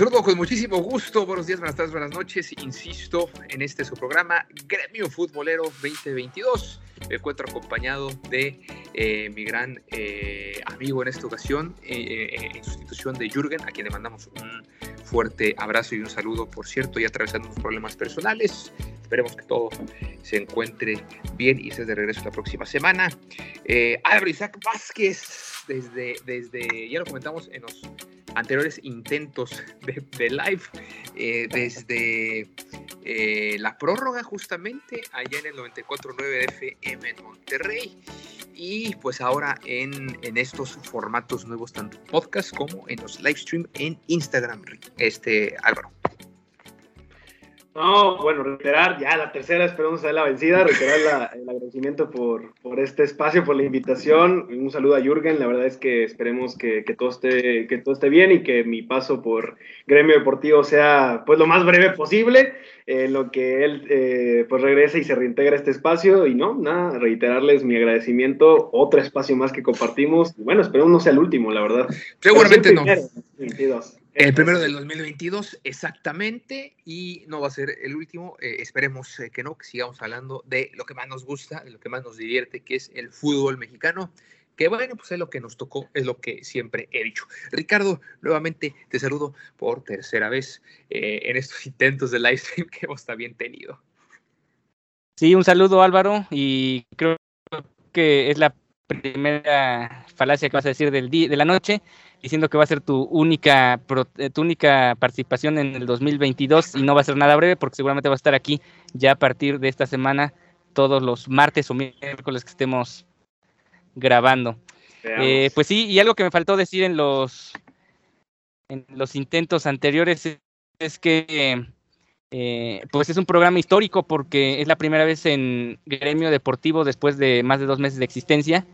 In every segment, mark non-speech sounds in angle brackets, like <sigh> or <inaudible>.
Saludo con muchísimo gusto. Buenos días, buenas tardes, buenas noches. Insisto en este su programa Gremio Futbolero 2022. Me encuentro acompañado de eh, mi gran eh, amigo en esta ocasión, eh, en sustitución de Jürgen, a quien le mandamos un fuerte abrazo y un saludo, por cierto, y atravesando unos problemas personales. Esperemos que todo se encuentre bien y estés de regreso la próxima semana. Álvaro Isaac Vázquez, desde, desde, ya lo comentamos en los anteriores intentos de, live eh, desde eh, la prórroga justamente allá en el 94.9 FM en Monterrey. Y pues ahora en, estos formatos nuevos tanto podcast como en los live stream en Instagram este Álvaro no, bueno, reiterar ya la tercera, esperamos a la vencida, reiterar el agradecimiento por, por, este espacio, por la invitación. Un saludo a Jürgen, la verdad es que esperemos que, que, todo esté, que todo esté bien y que mi paso por Gremio Deportivo sea pues lo más breve posible, en lo que él eh, pues regrese y se reintegra a este espacio. Y no, nada, reiterarles mi agradecimiento, otro espacio más que compartimos. Bueno, esperemos no sea el último, la verdad. Seguramente no. 22. El primero del 2022, exactamente, y no va a ser el último. Eh, esperemos eh, que no, que sigamos hablando de lo que más nos gusta, de lo que más nos divierte, que es el fútbol mexicano. Que bueno, pues es lo que nos tocó, es lo que siempre he dicho. Ricardo, nuevamente te saludo por tercera vez eh, en estos <laughs> intentos de live stream que hemos también tenido. Sí, un saludo Álvaro, y creo que es la primera falacia que vas a decir del día, de la noche diciendo que va a ser tu única, eh, tu única participación en el 2022 y no va a ser nada breve porque seguramente va a estar aquí ya a partir de esta semana todos los martes o miércoles que estemos grabando. Eh, pues sí, y algo que me faltó decir en los, en los intentos anteriores es, que eh, pues es un programa histórico porque es la primera vez en gremio deportivo después de más de dos meses de existencia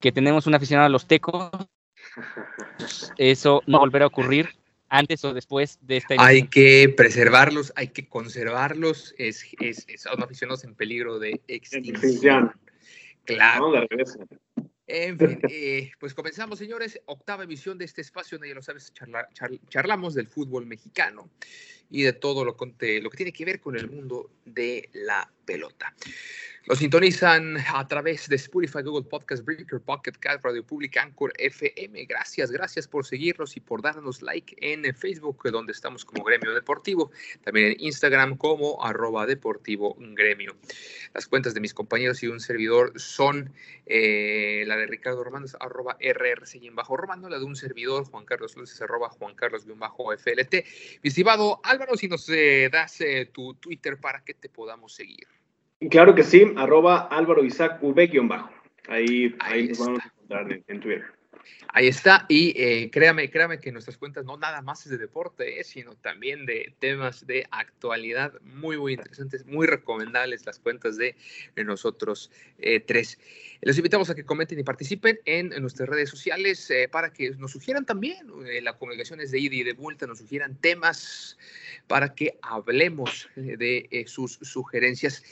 que tenemos un aficionado a los tecos <laughs> eso no volverá a ocurrir antes o después de esta Hay que preservarlos, hay que conservarlos, es, es, son aficionados en peligro de extinción. Claro. En fin, eh, pues comenzamos, señores. Octava emisión de este espacio donde ya lo sabes, charlamos del fútbol mexicano y de todo lo, lo que tiene que ver con el mundo de la pelota. Lo sintonizan a través de Spotify, Google Podcast, Breaker, Pocket Cast, Radio Pública, Anchor, FM. Gracias, gracias por seguirnos y por darnos like en Facebook, donde estamos como Gremio Deportivo. También en Instagram como arroba deportivo gremio. Las cuentas de mis compañeros y un servidor son eh, la de Ricardo Romano, arroba bajo romano la de un servidor, Juan Carlos Luces, arroba Juan Carlos-FLT. Mi estimado Álvaro, si nos eh, das eh, tu Twitter para que te podamos seguir. Claro que sí, arroba Álvaro Isaac V-bajo. Ahí, ahí, nos vamos a encontrar en, Twitter. Ahí está, y eh, créame, créame que nuestras cuentas no nada más es de deporte, eh, sino también de temas de actualidad muy, muy interesantes, muy recomendables las cuentas de, nosotros eh, tres. Los invitamos a que comenten y participen en, nuestras redes sociales para que nos sugieran también, la comunicación es de ida y de vuelta, nos sugieran temas para que hablemos de sus sugerencias.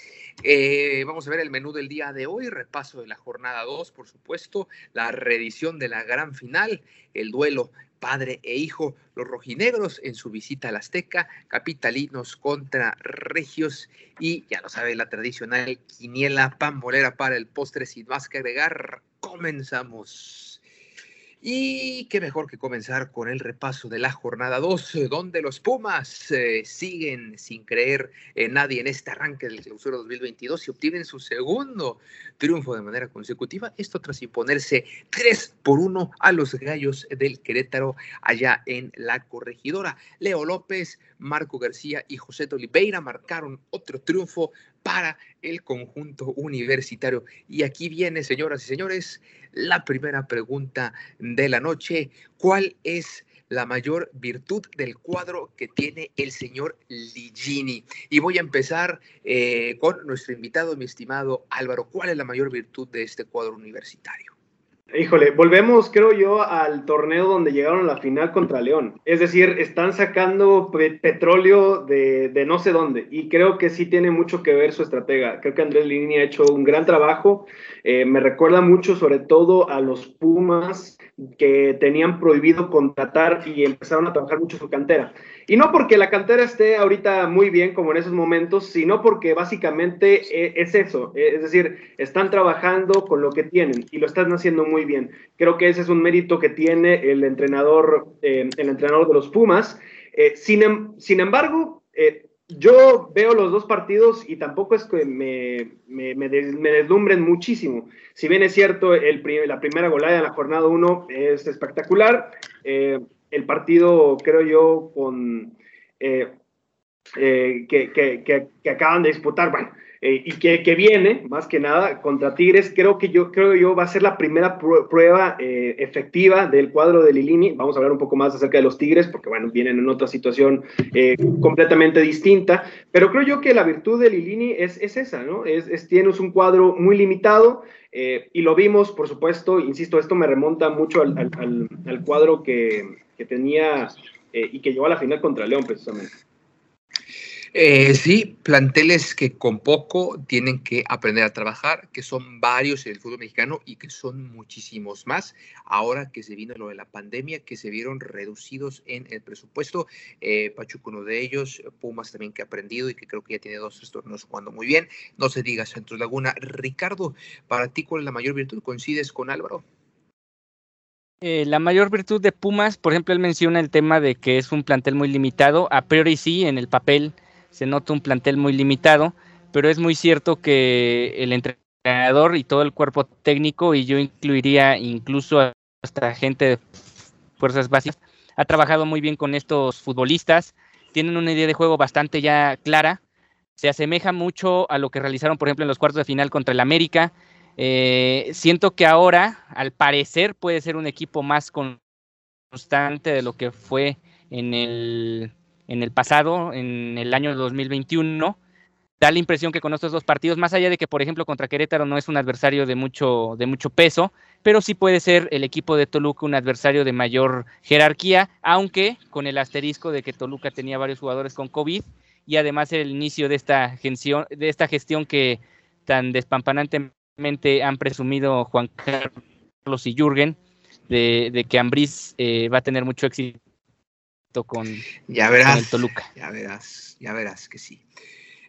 Eh, vamos a ver el menú del día de hoy, repaso de la jornada 2, por supuesto, la reedición de la gran final, el duelo padre e hijo, los rojinegros en su visita al Azteca, capitalinos contra regios y ya lo sabe la tradicional quiniela pambolera para el postre sin más que agregar. Comenzamos. Y qué mejor que comenzar con el repaso de la jornada 2, eh, donde los Pumas eh, siguen sin creer en nadie en este arranque del clausura 2022 y obtienen su segundo triunfo de manera consecutiva. Esto tras imponerse 3 por 1 a los gallos del Querétaro allá en la corregidora. Leo López, Marco García y José Oliveira marcaron otro triunfo para el conjunto universitario. Y aquí viene, señoras y señores, la primera pregunta de la noche. ¿Cuál es la mayor virtud del cuadro que tiene el señor Ligini? Y voy a empezar eh, con nuestro invitado, mi estimado Álvaro. ¿Cuál es la mayor virtud de este cuadro universitario? Híjole, volvemos, creo yo, al torneo donde llegaron a la final contra León. Es decir, están sacando petróleo de, no sé dónde. Y creo que sí tiene mucho que ver su estratega. Creo que Andrés Lini ha hecho un gran trabajo. Eh, me recuerda mucho, sobre todo, a los Pumas que tenían prohibido contratar y empezaron a trabajar mucho su cantera. Y no porque la cantera esté ahorita muy bien como en esos momentos, sino porque básicamente eh, es eso, eh, es decir, están trabajando con lo que tienen y lo están haciendo muy bien. Creo que ese es un mérito que tiene el entrenador, eh, el entrenador de los Pumas. sin, em, sin, embargo, yo veo los dos partidos y tampoco es que me, me, me, deslumbren muchísimo. Si bien es cierto, el, la primera goleada en la jornada 1 es espectacular, eh, el partido, creo yo, con eh, eh, que, que, que, acaban de disputar, bueno, eh, y que, que, viene, más que nada, contra Tigres, creo que yo, creo yo va a ser la primera prueba eh, efectiva del cuadro de Lilini. Vamos a hablar un poco más acerca de los Tigres, porque bueno, vienen en otra situación eh, completamente distinta, pero creo yo que la virtud de Lilini es, es esa, ¿no? Es, es, tienes un cuadro muy limitado, y lo vimos, por supuesto, insisto, esto me remonta mucho al, al, al cuadro que, que tenía y que llegó a la final contra León, precisamente. Eh, sí, planteles que con poco tienen que aprender a trabajar, que son varios en el fútbol mexicano y que son muchísimos más ahora que se vino lo de la pandemia, que se vieron reducidos en el presupuesto. Eh, Pachuco uno de ellos, Pumas también que ha aprendido y que creo que ya tiene dos torneos jugando muy bien. No se diga Santos Laguna. Ricardo, para ti, ¿cuál es la mayor virtud? ¿Coincides con Álvaro? Eh, la mayor virtud de Pumas, por ejemplo, él menciona el tema de que es un plantel muy limitado. A priori sí, en el papel se nota un plantel muy limitado, pero es muy cierto que el entrenador y todo el cuerpo técnico, y yo incluiría incluso hasta gente de fuerzas básicas, ha trabajado muy bien con estos futbolistas, tienen una idea de juego bastante ya clara, se asemeja mucho a lo que realizaron, por ejemplo, en los cuartos de final contra el América. Eh, siento que ahora, al parecer, puede ser un equipo más constante de lo que fue en el en el pasado, en el año 2021. Da la impresión que con estos dos partidos, más allá de que, por ejemplo, contra Querétaro no es un adversario de mucho, de mucho peso, pero sí puede ser el equipo de Toluca un adversario de mayor jerarquía, aunque con el asterisco de que Toluca tenía varios jugadores con COVID y además el inicio de esta gestión, de esta gestión que tan despampanantemente han presumido Juan Carlos y Jürgen, de, que Ambriz eh, va a tener mucho éxito con, ya verás, Toluca. Ya verás, ya verás que sí.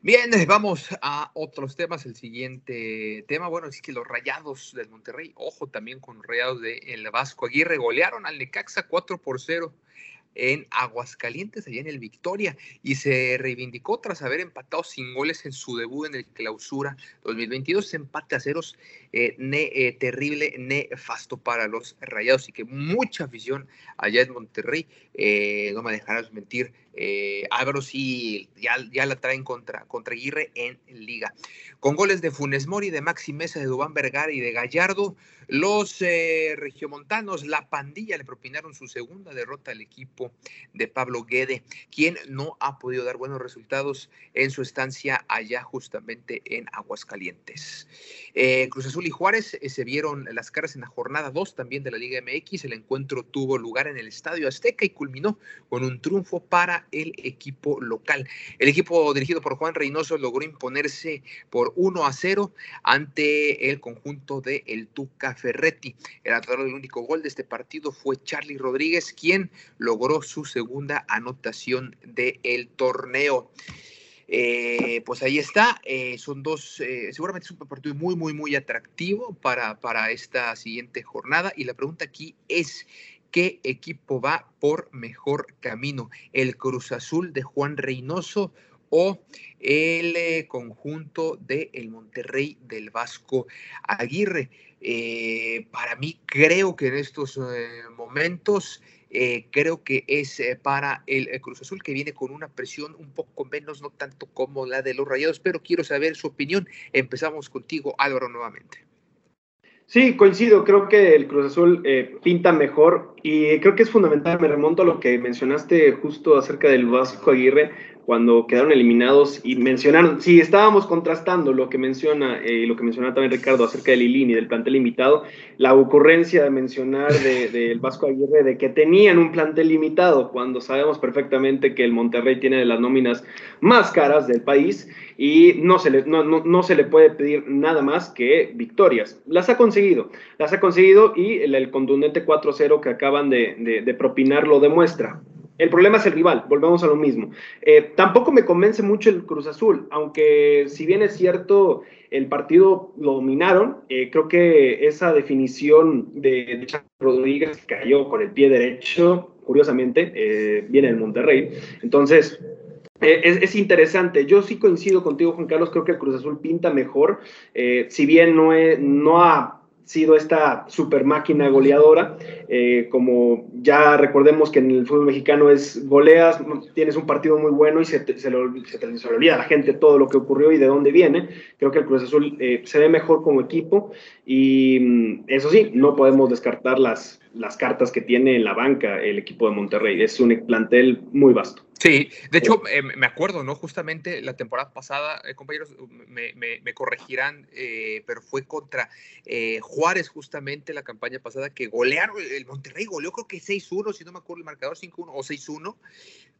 Bien, vamos a otros temas. El siguiente tema, bueno, es que los rayados del Monterrey, ojo también con rayados del Vasco Aguirre, golearon al Necaxa 4 por 0 en Aguascalientes, allá en el Victoria, y se reivindicó tras haber empatado sin goles en su debut en el Clausura 2022. Empate a ceros eh, eh, terrible, nefasto para los rayados, y que mucha afición allá en Monterrey, eh, no me dejarás mentir, Álvaro sí ya, ya, la traen contra, contra Aguirre en Liga. Con goles de Funes Mori, de Maxi Mesa, de Dubán Vergara y de Gallardo, los regiomontanos, la pandilla, le propinaron su segunda derrota al equipo de Pablo Guede, quien no ha podido dar buenos resultados en su estancia allá justamente en Aguascalientes. Cruz Azul y Juárez eh, se vieron las caras en la jornada 2 también de la Liga MX. El encuentro tuvo lugar en el Estadio Azteca y culminó con un triunfo para el equipo local. El equipo dirigido por Juan Reynoso logró imponerse por 1 a 0 ante el conjunto de El Tuca Ferretti. El autor del único gol de este partido fue Charlie Rodríguez, quien logró su segunda anotación del torneo. Eh, pues ahí está, eh, son dos, eh, seguramente es un partido muy, muy, muy atractivo para, para esta siguiente jornada y la pregunta aquí es, ¿qué equipo va por mejor camino? ¿El Cruz Azul de Juan Reynoso o el conjunto de el Monterrey del Vasco Aguirre? para mí creo que en estos momentos eh, creo que es eh, para el, eh, Cruz Azul que viene con una presión un poco menos, no tanto como la de los Rayados, pero quiero saber su opinión. Empezamos contigo, Álvaro, nuevamente. Sí, coincido, creo que el Cruz Azul pinta mejor y creo que es fundamental, me remonto a lo que mencionaste justo acerca del Vasco Aguirre, cuando quedaron eliminados y mencionaron, si estábamos contrastando lo que menciona eh, lo que mencionaba también Ricardo acerca Lilini y del plantel limitado, la ocurrencia de mencionar del de, Vasco Aguirre de que tenían un plantel limitado cuando sabemos perfectamente que el Monterrey tiene de las nóminas más caras del país y no se le, no, no, se le puede pedir nada más que victorias. Las ha conseguido, las ha conseguido y el, el contundente 4-0 que acaban de, de propinar lo demuestra. El problema es el rival, volvemos a lo mismo. Eh, tampoco me convence mucho el Cruz Azul, aunque si bien es cierto, el partido lo dominaron, eh, creo que esa definición de, Rodríguez cayó con el pie derecho, curiosamente, eh, viene del Monterrey. Entonces, es, interesante. Yo sí coincido contigo, Juan Carlos. Creo que el Cruz Azul pinta mejor. si bien no, no ha sido esta super máquina goleadora. Eh, como ya recordemos que en el fútbol mexicano es goleas, tienes un partido muy bueno y se, se, se, le olvida a la gente todo lo que ocurrió y de dónde viene. Creo que el Cruz Azul eh, se ve mejor como equipo y mm, eso sí, no podemos descartar las, las cartas que tiene en la banca el equipo de Monterrey. Es un plantel muy vasto. Sí, de hecho, eh, me acuerdo, ¿no? Justamente la temporada pasada, eh, compañeros, me, me, corregirán, eh, pero fue contra Juárez justamente la campaña pasada que golearon, el Monterrey goleó creo que 6-1, si no me acuerdo el marcador, 5-1 o 6-1,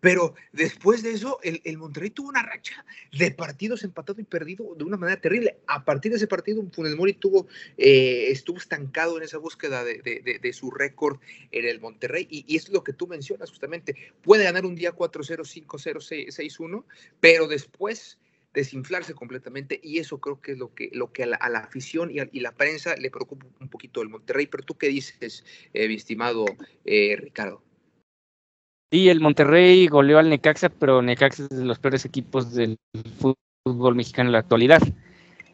pero después de eso, el, el, Monterrey tuvo una racha de partidos empatados y perdido de una manera terrible. A partir de ese partido, Funes Mori tuvo, estuvo estancado en esa búsqueda de, de, de, su récord en el Monterrey, y, y, es lo que tú mencionas justamente, puede ganar un día 4 0-5-0-6-1, pero después desinflarse completamente y eso creo que es lo que, lo que a, la, afición y, a, la prensa le preocupa un poquito del Monterrey. Pero tú qué dices, eh, mi estimado eh, Ricardo. Sí, el Monterrey goleó al Necaxa, pero Necaxa es de los peores equipos del fútbol mexicano en la actualidad.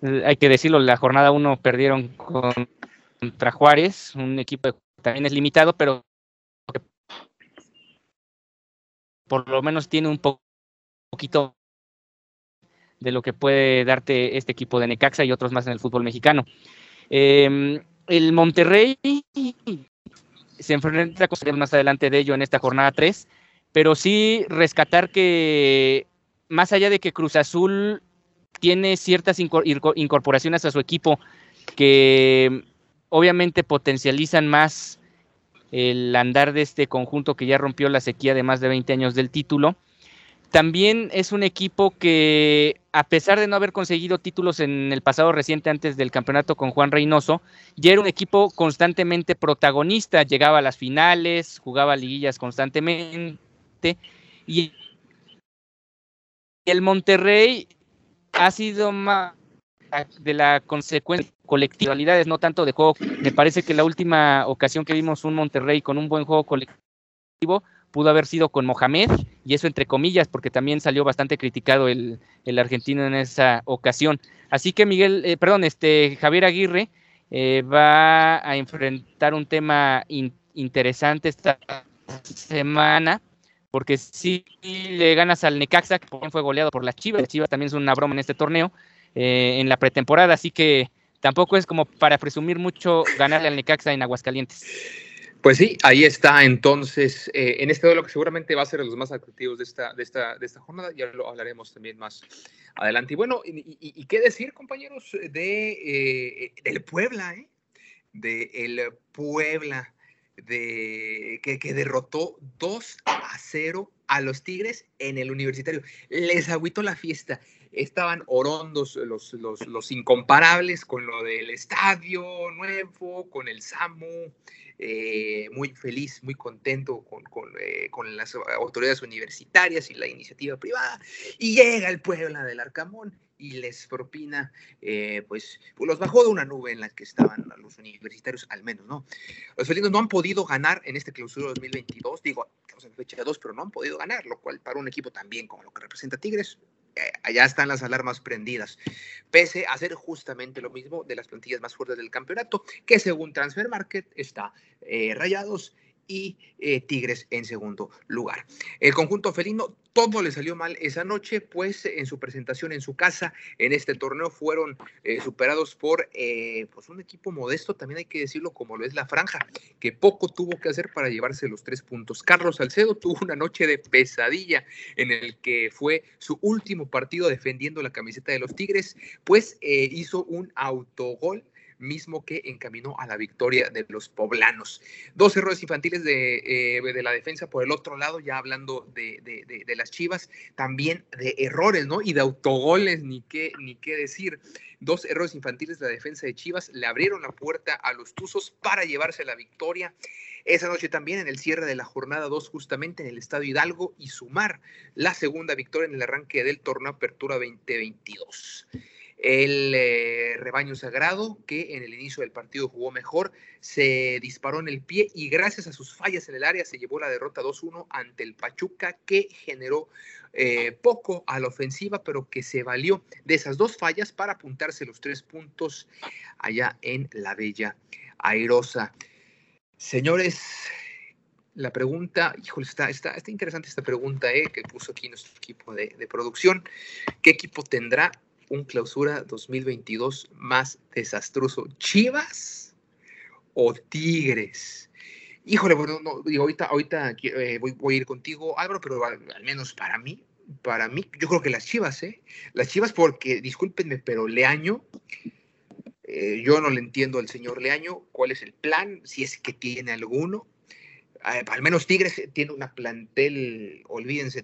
Eh, hay que decirlo, la jornada 1 perdieron contra Juárez, un equipo que también es limitado, pero por lo menos tiene un poquito de lo que puede darte este equipo de Necaxa y otros más en el fútbol mexicano. Em, el Monterrey se enfrenta con más adelante de ello en esta jornada 3, pero sí rescatar que más allá de que Cruz Azul tiene ciertas incorporaciones a su equipo que obviamente potencializan más el andar de este conjunto que ya rompió la sequía de más de 20 años del título. También es un equipo que, a pesar de no haber conseguido títulos en el pasado reciente antes del campeonato con Juan Reynoso, ya era un equipo constantemente protagonista, llegaba a las finales, jugaba liguillas constantemente. Y el Monterrey ha sido más de la consecuencia colectividades, no tanto de juego. Me parece que la última ocasión que vimos un Monterrey con un buen juego colectivo pudo haber sido con Mohamed, y eso entre comillas, porque también salió bastante criticado el, argentino en esa ocasión. Así que Miguel, eh, perdón, este Javier Aguirre eh, va a enfrentar un tema interesante esta semana, porque si le ganas al Necaxa, que fue goleado por las Chivas, Chivas también es una broma en este torneo, eh, en la pretemporada, así que tampoco es como para presumir mucho ganarle al Necaxa en Aguascalientes. Pues sí, ahí está entonces, eh, en este duelo que seguramente va a ser de los más atractivos de esta, de esta, de esta jornada, ya lo hablaremos también más adelante. Y bueno, y, qué decir, compañeros, de eh, del Puebla, ¿eh? De el Puebla, de, que, que derrotó 2 a 0 a los Tigres en el universitario. Les agüitó la fiesta. Estaban orondos los, los, los, incomparables con lo del estadio nuevo, con el SAMU, eh, muy feliz, muy contento con, con, eh, con, las autoridades universitarias y la iniciativa privada, y llega el Puebla del Arcamón y les propina, eh, pues, pues, los bajó de una nube en la que estaban los universitarios, al menos, ¿no? Los felinos no han podido ganar en este clausura 2022, digo, estamos en fecha 2, pero no han podido ganar, lo cual para un equipo también como lo que representa Tigres, eh, allá están las alarmas prendidas, pese a ser justamente lo mismo de las plantillas más fuertes del campeonato, que según Transfer Market está eh, Rayados y eh, Tigres en segundo lugar. El conjunto felino todo le salió mal esa noche, pues en su presentación en su casa en este torneo fueron eh, superados por eh, pues un equipo modesto, también hay que decirlo como lo es la franja, que poco tuvo que hacer para llevarse los tres puntos. Carlos Salcedo <laughs> tuvo una noche de pesadilla en el que fue su último partido defendiendo la camiseta de los Tigres, pues hizo un autogol mismo que encaminó a la victoria de los poblanos. Dos errores infantiles de, eh, de la defensa por el otro lado, ya hablando de, de, las Chivas, también de errores, ¿no? Y de autogoles, ni qué, ni qué decir. Dos errores infantiles de la defensa de Chivas le abrieron la puerta a los Tuzos para llevarse la victoria. Esa noche también en el cierre de la jornada 2 justamente en el Estadio Hidalgo y sumar la segunda victoria en el arranque del torneo Apertura 2022 el eh, rebaño sagrado, que en el inicio del partido jugó mejor, se disparó en el pie y gracias a sus fallas en el área se llevó la derrota 2-1 ante el Pachuca, que generó eh, poco a la ofensiva, pero que se valió de esas dos fallas para apuntarse los tres puntos allá en la Bella Airosa. Señores, la pregunta, híjole, está, está, está interesante esta pregunta eh, que puso aquí nuestro equipo de, de producción. ¿Qué equipo tendrá un clausura 2022 más desastroso? ¿Chivas o Tigres? Híjole, bueno, no, ahorita, ahorita eh, voy, a ir contigo, Álvaro, pero al, menos para mí, para mí, yo creo que las Chivas, ¿eh? Las Chivas porque, discúlpenme, pero Leaño, eh, yo no le entiendo al señor Leaño cuál es el plan, si es que tiene alguno. Eh, al menos Tigres tiene una plantel, olvídense,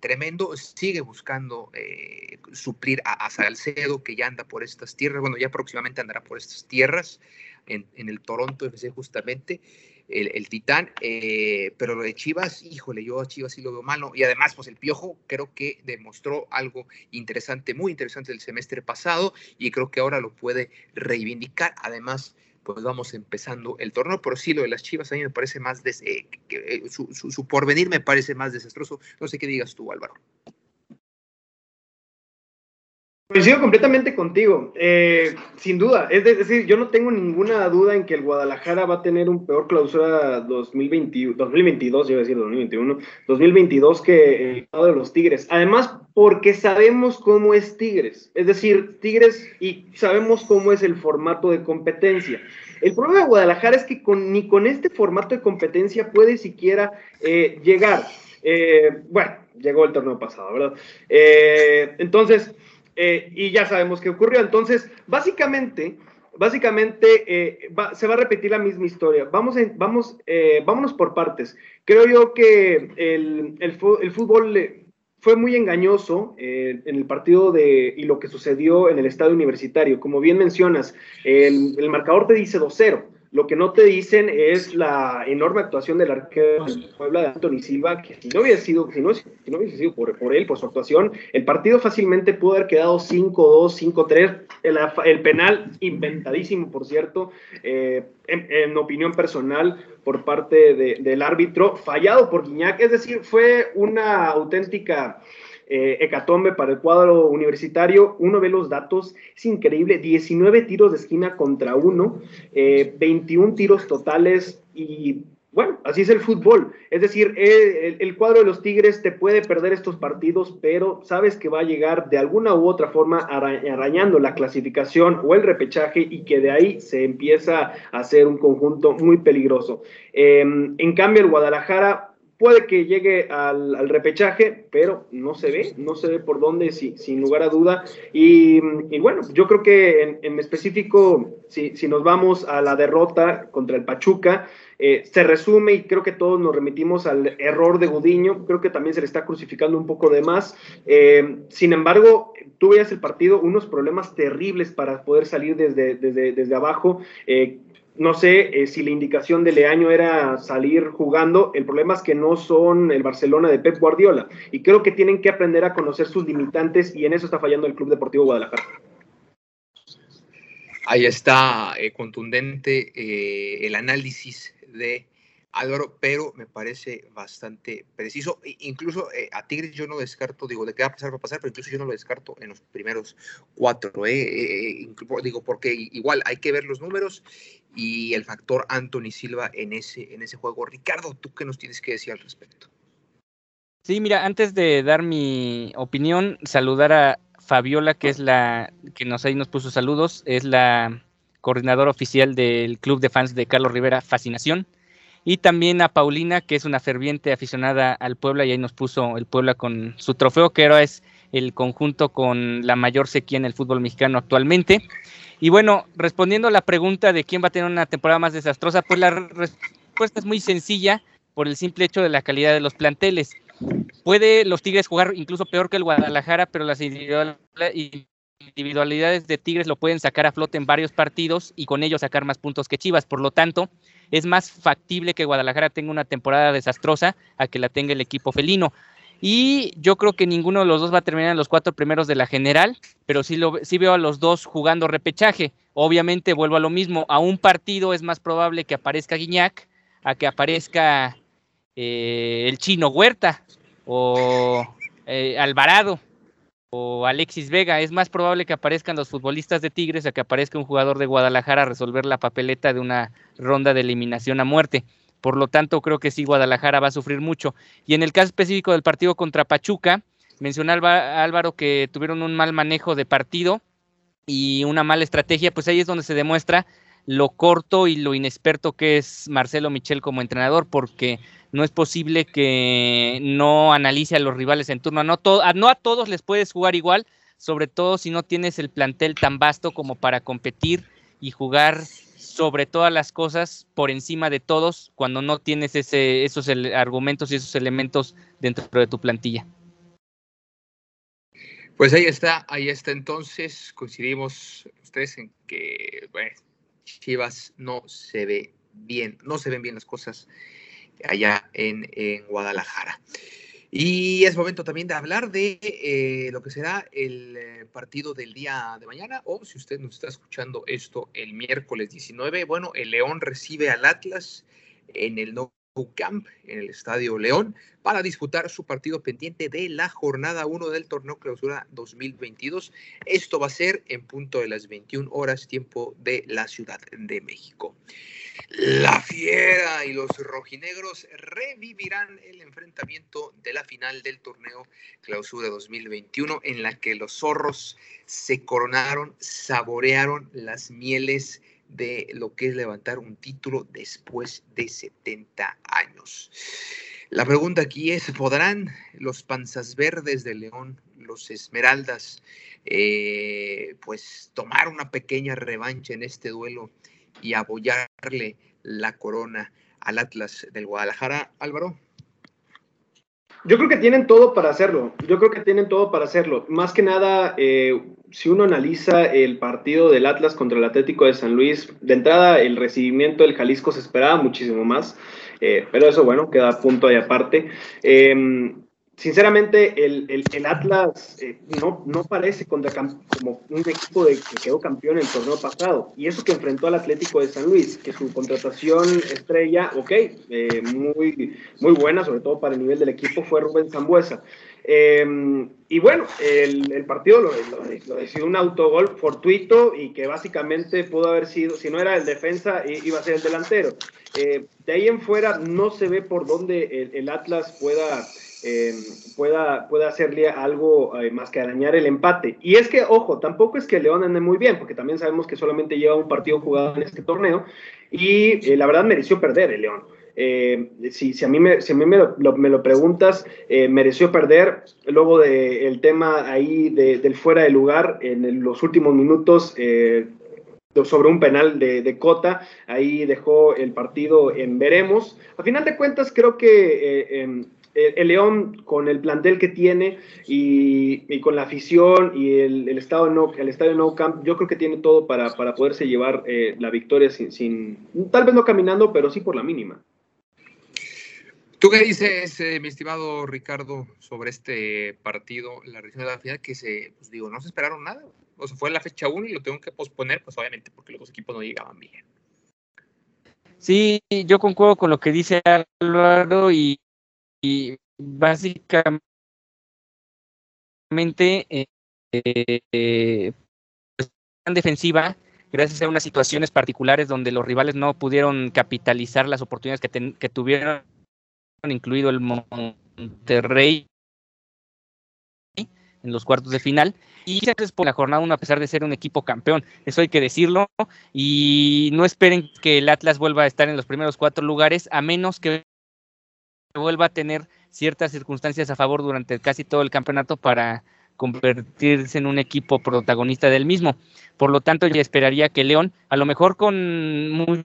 tremendo, sigue buscando eh, suplir a, Salcedo, que ya anda por estas tierras, bueno, ya próximamente andará por estas tierras, en, el Toronto FC justamente, el, Titán, eh, pero lo de Chivas, híjole, yo a Chivas sí lo veo malo, y además, pues el Piojo creo que demostró algo interesante, muy interesante el semestre pasado, y creo que ahora lo puede reivindicar, además pues vamos empezando el torneo. Pero sí, lo de las Chivas a mí me parece más, des, eh, eh, su, su, porvenir me parece más desastroso. No sé qué digas tú, Álvaro. Coincido completamente contigo, eh, sin duda. Es, decir, yo no tengo ninguna duda en que el Guadalajara va a tener un peor clausura 2020, 2022, yo iba a decir 2021, 2022 que el lado de los Tigres. Además, porque sabemos cómo es Tigres. Es decir, Tigres y sabemos cómo es el formato de competencia. El problema de Guadalajara es que con, ni con este formato de competencia puede siquiera eh, llegar. Eh, bueno, llegó el torneo pasado, ¿verdad? entonces eh, y ya sabemos qué ocurrió. Entonces, básicamente, básicamente eh, se va a repetir la misma historia. Vamos, vamos, eh, vámonos por partes. Creo yo que el, el, fútbol fue muy engañoso en el partido de, y lo que sucedió en el estadio universitario. Como bien mencionas, el, el marcador te dice 2-0 lo que no te dicen es la enorme actuación del arquero de Puebla de Anthony Silva, que si no hubiese sido, si no, si no hubiese sido por, por, él, por su actuación, el partido fácilmente pudo haber quedado 5-2, 5-3. El, el, penal, inventadísimo, por cierto, eh, en, opinión personal, por parte de, del árbitro, fallado por Guiñac. Es decir, fue una auténtica eh, hecatombe para el cuadro universitario. Uno ve los datos, es increíble, 19 tiros de esquina contra uno, 21 eh, tiros totales y bueno, así es el fútbol. Es decir, el, cuadro de los Tigres te puede perder estos partidos, pero sabes que va a llegar de alguna u otra forma arañando la clasificación o el repechaje y que de ahí se empieza a hacer un conjunto muy peligroso. Em, en cambio, el Guadalajara Puede que llegue al, repechaje, pero no se ve, no se ve por dónde, sin lugar a duda. Y, bueno, yo creo que en, específico, si, nos vamos a la derrota contra el Pachuca, eh, se resume y creo que todos nos remitimos al error de Gudiño, creo que también se le está crucificando un poco de más. Eh, sin embargo, tú veías el partido, unos problemas terribles para poder salir desde abajo. Eh, no sé eh, si la indicación de Leaño era salir jugando. El problema es que no son el Barcelona de Pep Guardiola. Y creo que tienen que aprender a conocer sus limitantes y en eso está fallando el Club Deportivo Guadalajara. Ahí está eh, contundente eh, el análisis de Álvaro, pero me parece bastante preciso. Incluso eh, a Tigres yo no descarto, digo, de qué va a pasar, va a pasar, pero incluso yo no lo descarto en los primeros cuatro. ¿eh? eh, eh digo, porque igual hay que ver los números y el factor Anthony Silva en ese, en ese juego. Ricardo, ¿tú qué nos tienes que decir al respecto? Sí, mira, antes de dar mi opinión, saludar a Fabiola, que es la que nos ahí nos puso saludos, es la coordinadora oficial del club de fans de Carlos Rivera, Fascinación y también a Paulina, que es una ferviente aficionada al Puebla, y ahí nos puso el Puebla con su trofeo, que ahora es el conjunto con la mayor sequía en el fútbol mexicano actualmente. Y bueno, respondiendo a la pregunta de quién va a tener una temporada más desastrosa, pues la respuesta es muy sencilla por el simple hecho de la calidad de los planteles. Puede los Tigres jugar incluso peor que el Guadalajara, pero las de Tigres lo pueden sacar a flote en varios partidos y con ello sacar más puntos que Chivas. Por lo tanto, es más factible que Guadalajara tenga una temporada desastrosa a que la tenga el equipo felino. Y yo creo que ninguno de los dos va a terminar en los cuatro primeros de la general, pero sí, lo, sí veo a los dos jugando repechaje. Obviamente vuelvo a lo mismo, a un partido es más probable que aparezca Guiñac a que aparezca eh, el chino Huerta o eh, Alvarado o Alexis Vega. Es más probable que aparezcan los futbolistas de Tigres a que aparezca un jugador de Guadalajara a resolver la papeleta de una ronda de eliminación a muerte. Por lo tanto, creo que sí, Guadalajara va a sufrir mucho. Y en el caso específico del partido contra Pachuca, mencionaba Álvaro que tuvieron un mal manejo de partido y una mala estrategia, pues ahí es donde se demuestra lo corto y lo inexperto que es Marcelo Michel como entrenador, porque no es posible que no analice a los rivales en turno. No, no a todos les puedes jugar igual, sobre todo si no tienes el plantel tan vasto como para competir y jugar sobre todas las cosas por encima de todos cuando no tienes ese, esos argumentos y esos elementos dentro de tu plantilla. Pues ahí está, ahí está entonces, coincidimos ustedes en que Chivas no se ve bien, no se ven bien las cosas allá en, Guadalajara. Y es momento también de hablar de eh, lo que será el eh, partido del día de mañana, o si usted nos está escuchando esto el miércoles 19, bueno, el León recibe al Atlas en el Camp, en el Estadio León, para disputar su partido pendiente de la jornada 1 del torneo clausura 2022. Esto va a ser en punto de las 21 horas, tiempo de la Ciudad de México. La Fiera y los rojinegros revivirán el enfrentamiento de la final del torneo Clausura 2021 en la que los zorros se coronaron, saborearon las mieles de lo que es levantar un título después de 70 años. La pregunta aquí es, ¿podrán los panzas verdes de León, los esmeraldas, eh, pues tomar una pequeña revancha en este duelo y apoyarle la corona al Atlas del Guadalajara, Álvaro? Yo creo que tienen todo para hacerlo. Yo creo que tienen todo para hacerlo. Más que nada, eh, si uno analiza el partido del Atlas contra el Atlético de San Luis, de entrada el recibimiento del Jalisco se esperaba muchísimo más, eh, pero eso, bueno, queda punto ahí aparte. Eh, sinceramente, el, el, Atlas eh, no, no parece contra, como un equipo de, que quedó campeón en el torneo pasado. Y eso que enfrentó al Atlético de San Luis, que su contratación estrella, ok, eh, muy, muy buena, sobre todo para el nivel del equipo, fue Rubén Zambuesa. Em, y bueno, el, el partido lo, lo, decidió un autogol fortuito y que básicamente pudo haber sido, si no era el defensa, iba a ser el delantero. Eh, de ahí en fuera no se ve por dónde el, el Atlas pueda eh, pueda, pueda hacerle algo eh, más que arañar el empate. Y es que, ojo, tampoco es que León ande muy bien, porque también sabemos que solamente lleva un partido jugado en este torneo y eh, la verdad mereció perder el León. si, si, a mí me, si a mí me, lo, me lo preguntas, mereció perder. Luego del tema ahí del fuera de lugar en los últimos minutos, sobre un penal de, de, Cota, ahí dejó el partido en veremos. A final de cuentas, creo que el, León con el plantel que tiene y, con la afición y el, estado no, el estadio No Camp, yo creo que tiene todo para, para poderse llevar eh, la victoria sin, sin, tal vez no caminando, pero sí por la mínima. ¿Tú qué dices, eh, mi estimado Ricardo, sobre este partido, la región de la final, que se, pues digo, no se esperaron nada? O sea, fue la fecha 1 y lo tengo que posponer, pues obviamente porque los dos equipos no llegaban bien. Sí, yo concuerdo con lo que dice Álvaro y, básicamente eh, eh, pues, en defensiva gracias a unas situaciones particulares donde los rivales no pudieron capitalizar las oportunidades que, que tuvieron, incluido el Monterrey en los cuartos de final. Y es por la jornada 1, a pesar de ser un equipo campeón, eso hay que decirlo. Y no esperen que el Atlas vuelva a estar en los primeros cuatro lugares, a menos que vuelva a tener ciertas circunstancias a favor durante casi todo el campeonato para convertirse en un equipo protagonista del mismo. Por lo tanto, yo esperaría que León, a lo mejor con muchas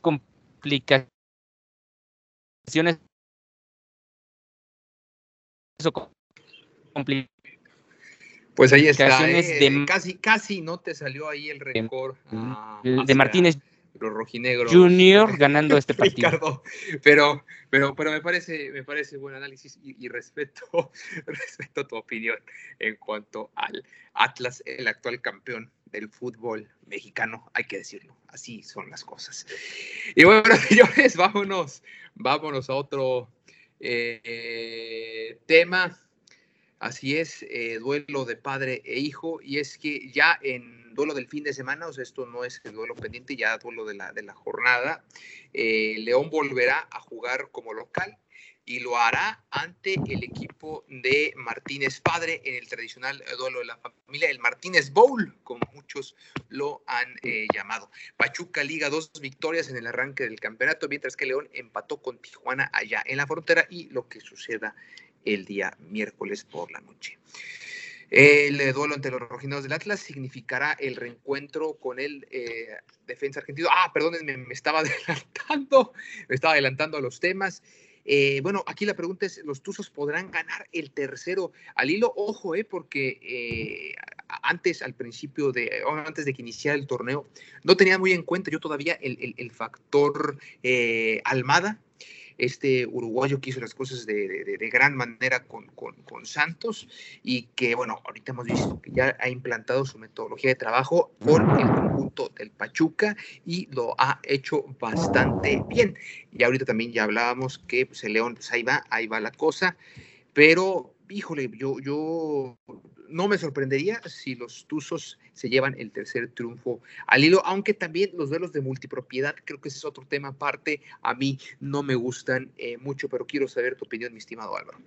complicaciones pues ahí está. Eh, casi, casi no te salió ahí el récord de Martínez los rojinegros Junior <laughs> ganando este partido. pero, pero, pero me parece, me parece buen análisis y, respeto, <laughs> respeto tu opinión en cuanto al Atlas, el actual campeón del fútbol mexicano, hay que decirlo, así son las cosas. Y bueno, <laughs> señores, vámonos, vámonos a otro eh, tema Así es, eh, duelo de padre e hijo, y es que ya en duelo del fin de semana, o sea, esto no es el duelo pendiente, ya duelo de la, de la jornada, eh, León volverá a jugar como local y lo hará ante el equipo de Martínez Padre en el tradicional duelo de la familia, el Martínez Bowl, como muchos lo han eh, llamado. Pachuca liga dos victorias en el arranque del campeonato, mientras que León empató con Tijuana allá en la frontera y lo que suceda el día miércoles por la noche. El duelo entre los rojineros del Atlas significará el reencuentro con el eh, defensa argentino. Ah, perdón, me, estaba <laughs> adelantando, me estaba adelantando a los temas. Eh, bueno, aquí la pregunta es, ¿los Tuzos podrán ganar el tercero al hilo? Ojo, eh, porque eh, antes, al principio de, antes de que iniciara el torneo, no tenía muy en cuenta yo todavía el, el factor Almada, este uruguayo que hizo las cosas de, gran manera con, Santos y que, bueno, ahorita hemos visto que ya ha implantado su metodología de trabajo con el conjunto del Pachuca y lo ha hecho bastante bien. Y ahorita también ya hablábamos que pues, el León, pues ahí va, ahí va la cosa, pero híjole, yo, yo no me sorprendería si los Tuzos se llevan el tercer triunfo al hilo, aunque también los duelos de multipropiedad, creo que ese es otro tema aparte, a mí no me gustan eh, mucho, pero quiero saber tu opinión, mi estimado Álvaro.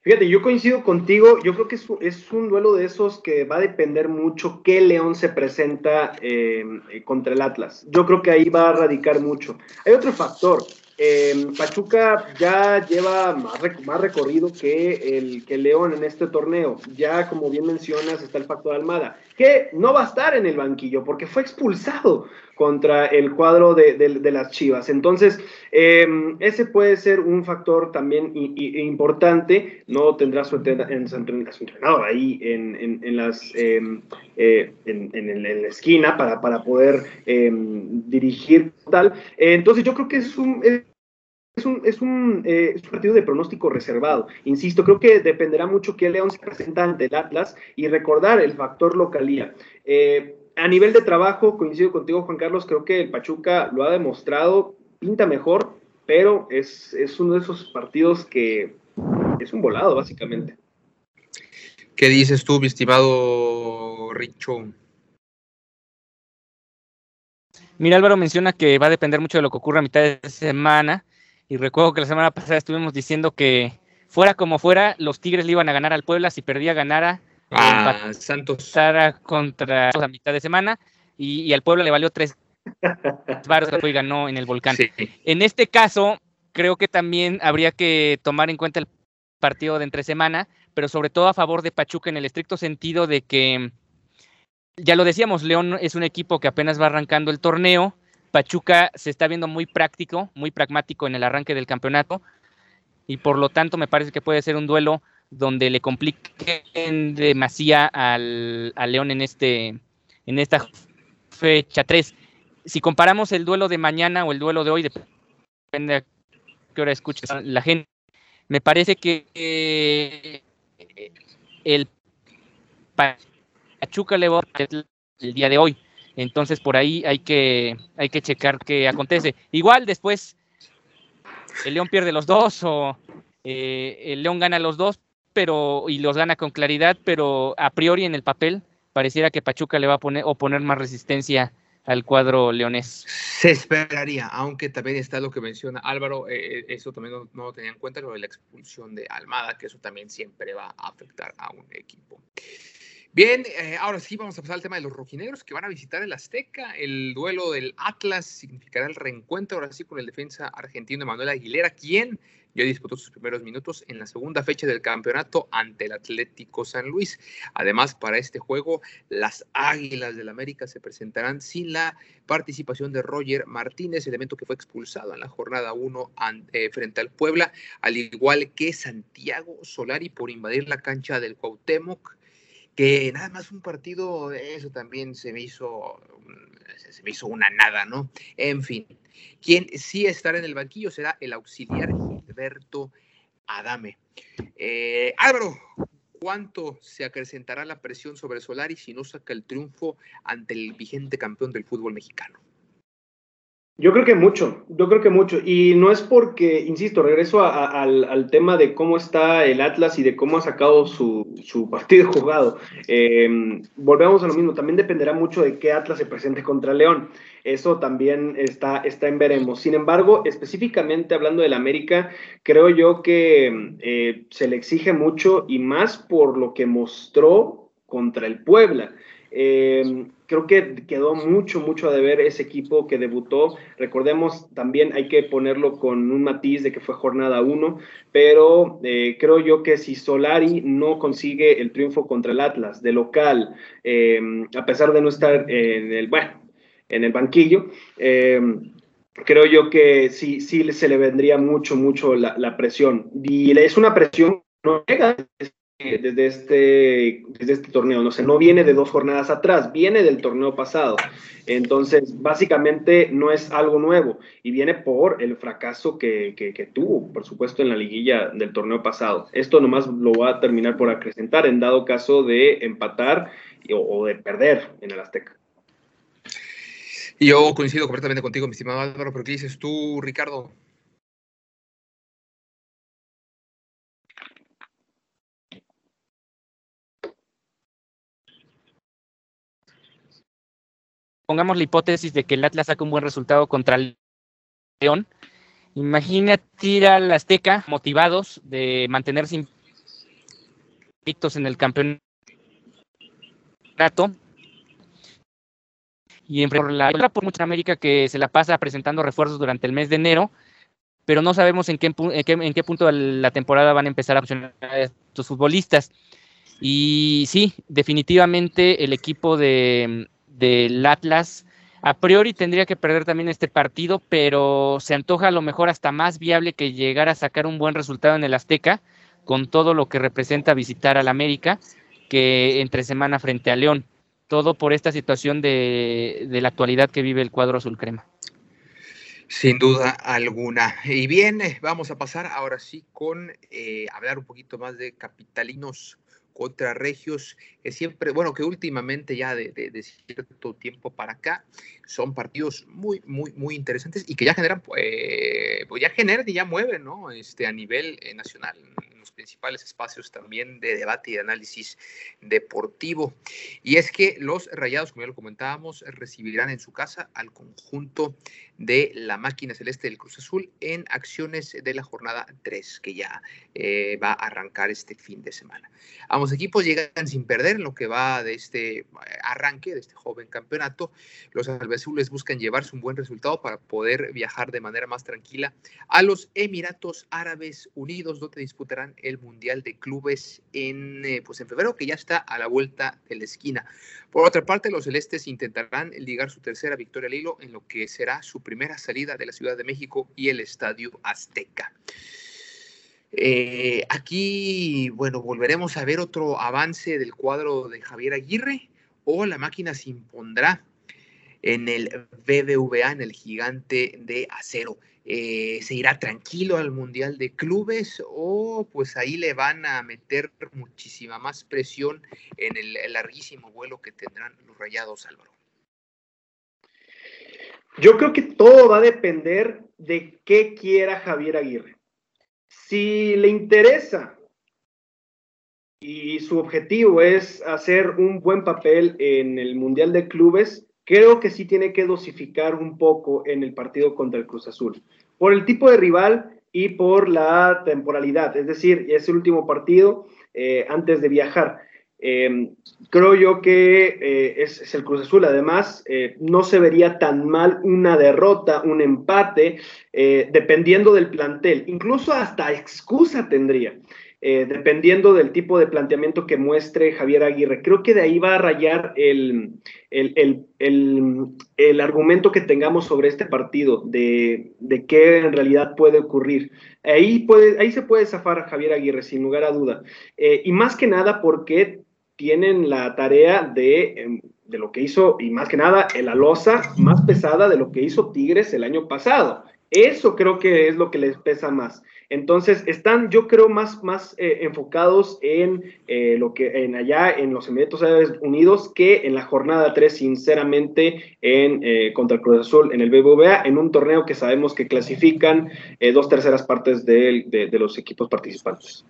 Fíjate, yo coincido contigo, yo creo que es, un duelo de esos que va a depender mucho qué León se presenta eh, contra el Atlas. Yo creo que ahí va a radicar mucho. Hay otro factor, eh, Pachuca ya lleva más, más recorrido que el, que León en este torneo. Ya, como bien mencionas, está el factor Almada, que no va a estar en el banquillo porque fue expulsado contra el cuadro de, las Chivas. Entonces, em, ese puede ser un factor también importante. No tendrá su, entrenador ahí en, en, las, em, eh, en, la esquina para, para poder em, dirigir tal. entonces, yo creo que es un un, es, un, eh, es un, partido de pronóstico reservado. Insisto, creo que dependerá mucho que León se presenta ante el Atlas y recordar el factor localía. Eh, a nivel de trabajo, coincido contigo, Juan Carlos, creo que el Pachuca lo ha demostrado, pinta mejor, pero es, es uno de esos partidos que es un volado, básicamente. ¿Qué dices tú, mi estimado Richo? Mira, Álvaro menciona que va a depender mucho de lo que ocurra a mitad de semana. Y recuerdo que la semana pasada estuvimos diciendo que fuera como fuera, los Tigres le iban a ganar al Puebla, si perdía ganara. Ah, Santos. contra a mitad de semana y, al Puebla le valió tres varos y ganó en el volcán. En este caso, creo que también habría que tomar en cuenta el partido de entre semana, pero sobre todo a favor de Pachuca en el estricto sentido de que, ya lo decíamos, León es un equipo que apenas va arrancando el torneo, Pachuca se está viendo muy práctico, muy pragmático en el arranque del campeonato y por lo tanto me parece que puede ser un duelo donde le compliquen demasiado al, León en, este, en esta fecha 3. Si comparamos el duelo de mañana o el duelo de hoy, depende de qué hora escuches la gente, me parece que eh, el Pachuca le va el día de hoy Entonces por ahí hay que, hay que checar qué acontece. Igual después el León pierde los dos o eh, el León gana los dos, pero y los gana con claridad, pero a priori en el papel pareciera que Pachuca le va a poner o poner más resistencia al cuadro leonés. Se esperaría, aunque también está lo que menciona Álvaro, eh, eh, eso también no, lo tenía en cuenta, lo de la expulsión de Almada, que eso también siempre va a afectar a un equipo. Bien, eh, ahora sí vamos a pasar al tema de los rojinegros que van a visitar el Azteca. El duelo del Atlas significará el reencuentro ahora sí con el defensa argentino Manuel Aguilera, quien ya disputó sus primeros minutos en la segunda fecha del campeonato ante el Atlético San Luis. Además, para este juego, las Águilas del América se presentarán sin la participación de Roger Martínez, elemento que fue expulsado en la jornada 1 eh, frente al Puebla, al igual que Santiago Solari por invadir la cancha del Cuauhtémoc que nada más un partido, eso también se me hizo, se me hizo una nada, ¿no? En fin, quien sí estará en el banquillo será el auxiliar Gilberto Adame. Eh, Álvaro, ¿cuánto se acrecentará la presión sobre Solari si no saca el triunfo ante el vigente campeón del fútbol mexicano? Yo creo que mucho, yo creo que mucho. Y no es porque, insisto, regreso al, tema de cómo está el Atlas y de cómo ha sacado su, su partido <laughs> jugado. Em, volvemos a lo mismo, también dependerá mucho de qué Atlas se presente contra León. Eso también está, está en veremos. Sin embargo, específicamente hablando del América, creo yo que eh, se le exige mucho y más por lo que mostró contra el Puebla. Eh, creo que quedó mucho, mucho a deber ese equipo que debutó. Recordemos, también hay que ponerlo con un matiz de que fue jornada 1, pero eh, creo yo que si Solari no consigue el triunfo contra el Atlas de local, eh, a pesar de no estar en el, bueno, en el banquillo, creo yo que sí, sí se le vendría mucho, mucho la, la presión. Y es una presión no llega desde este, desde este torneo, no sé, no viene de dos jornadas atrás, viene del torneo pasado. Entonces, básicamente no es algo nuevo y viene por el fracaso que, que, tuvo, por supuesto, en la liguilla del torneo pasado. Esto nomás lo va a terminar por acrecentar en dado caso de empatar o, o de perder en el Azteca. Yo coincido completamente contigo, mi estimado Álvaro, pero ¿qué dices tú, Ricardo? Pongamos la hipótesis de que el Atlas saca un buen resultado contra el León, imagínate al Azteca motivados de mantenerse invictos en el campeonato y en por la por mucha América que se la pasa presentando refuerzos durante el mes de enero, pero no sabemos en qué, en qué, punto de la temporada van a empezar a funcionar estos futbolistas. Y sí, definitivamente el equipo de, del Atlas. A priori tendría que perder también este partido, pero se antoja a lo mejor hasta más viable que llegar a sacar un buen resultado en el Azteca, con todo lo que representa visitar al América, que entre semana frente a León. Todo por esta situación de, la actualidad que vive el cuadro azul crema. Sin duda alguna. Y bien, eh, vamos a pasar ahora sí con eh, hablar un poquito más de capitalinos contra Regios, que siempre, bueno, que últimamente ya de, cierto tiempo para acá son partidos muy, muy, muy interesantes y que ya generan, pues, pues ya generan y ya mueven, ¿no? Este, a nivel eh, nacional principales espacios también de debate y de análisis deportivo. Y es que los Rayados, como ya lo comentábamos, recibirán en su casa al conjunto de la máquina celeste del Cruz Azul en acciones de la jornada 3, que ya eh, va a arrancar este fin de semana. Ambos equipos llegan sin perder en lo que va de este arranque, de este joven campeonato. Los albiazules buscan llevarse un buen resultado para poder viajar de manera más tranquila a los Emiratos Árabes Unidos, donde disputarán el Mundial de Clubes en, eh, pues en febrero, que ya está a la vuelta de la esquina. Por otra parte, los celestes intentarán ligar su tercera victoria al hilo en lo que será su primera salida de la Ciudad de México y el Estadio Azteca. Eh, aquí, bueno, volveremos a ver otro avance del cuadro de Javier Aguirre o la máquina se impondrá en el BBVA, en el gigante de acero. Eh, se irá tranquilo al Mundial de Clubes o pues ahí le van a meter muchísima más presión en el, larguísimo vuelo que tendrán los Rayados Álvaro. Yo creo que todo va a depender de qué quiera Javier Aguirre. Si le interesa y su objetivo es hacer un buen papel en el Mundial de Clubes, creo que sí tiene que dosificar un poco en el partido contra el Cruz Azul. Por el tipo de rival y por la temporalidad, es decir, es el último partido eh, antes de viajar. Em, creo yo que eh, es, el Cruz Azul. Además, eh, no se vería tan mal una derrota, un empate, dependiendo del plantel. Incluso hasta excusa tendría. Eh, dependiendo del tipo de planteamiento que muestre Javier Aguirre. Creo que de ahí va a rayar el, el, argumento que tengamos sobre este partido, de, de, qué en realidad puede ocurrir. Ahí, puede, ahí se puede zafar a Javier Aguirre, sin lugar a duda. Eh, y más que nada porque tienen la tarea de, em, de lo que hizo, y más que nada, la losa más pesada de lo que hizo Tigres el año pasado. Eso creo que es lo que les pesa más. Entonces, están, yo creo, más, más eh, enfocados en eh, lo que en allá en los Emiratos Árabes Unidos que en la jornada 3, sinceramente, en eh, contra el Cruz Azul en el BBVA, en un torneo que sabemos que clasifican dos terceras partes de los equipos participantes.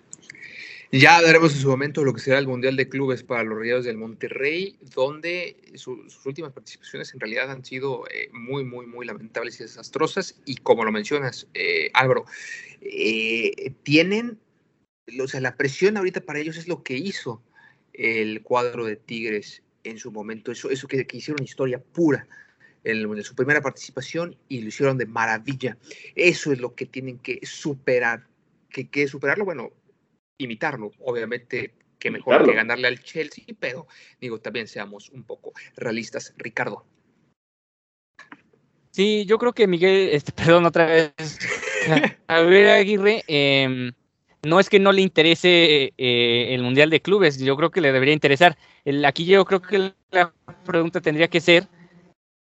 Ya veremos en su momento lo que será el Mundial de Clubes para los Rayados del Monterrey, donde sus últimas participaciones en realidad han sido eh, muy, muy, muy lamentables y desastrosas. Y como lo mencionas, eh, Álvaro, eh, tienen, o sea, la presión ahorita para ellos es lo que hizo el cuadro de Tigres en su momento, eso, eso que, hicieron historia pura. En, su primera participación y lo hicieron de maravilla. Eso es lo que tienen que superar. ¿Que, que superarlo? Bueno, imitarlo. Obviamente, que mejor que ganarle al Chelsea, pero digo, también seamos un poco realistas. Ricardo. Sí, yo creo que Miguel, este, <laughs> perdón otra vez, <laughs> a ver Aguirre, em, no es que no le interese eh, el Mundial de Clubes, yo creo que le debería interesar. El, aquí yo creo que la pregunta tendría que ser,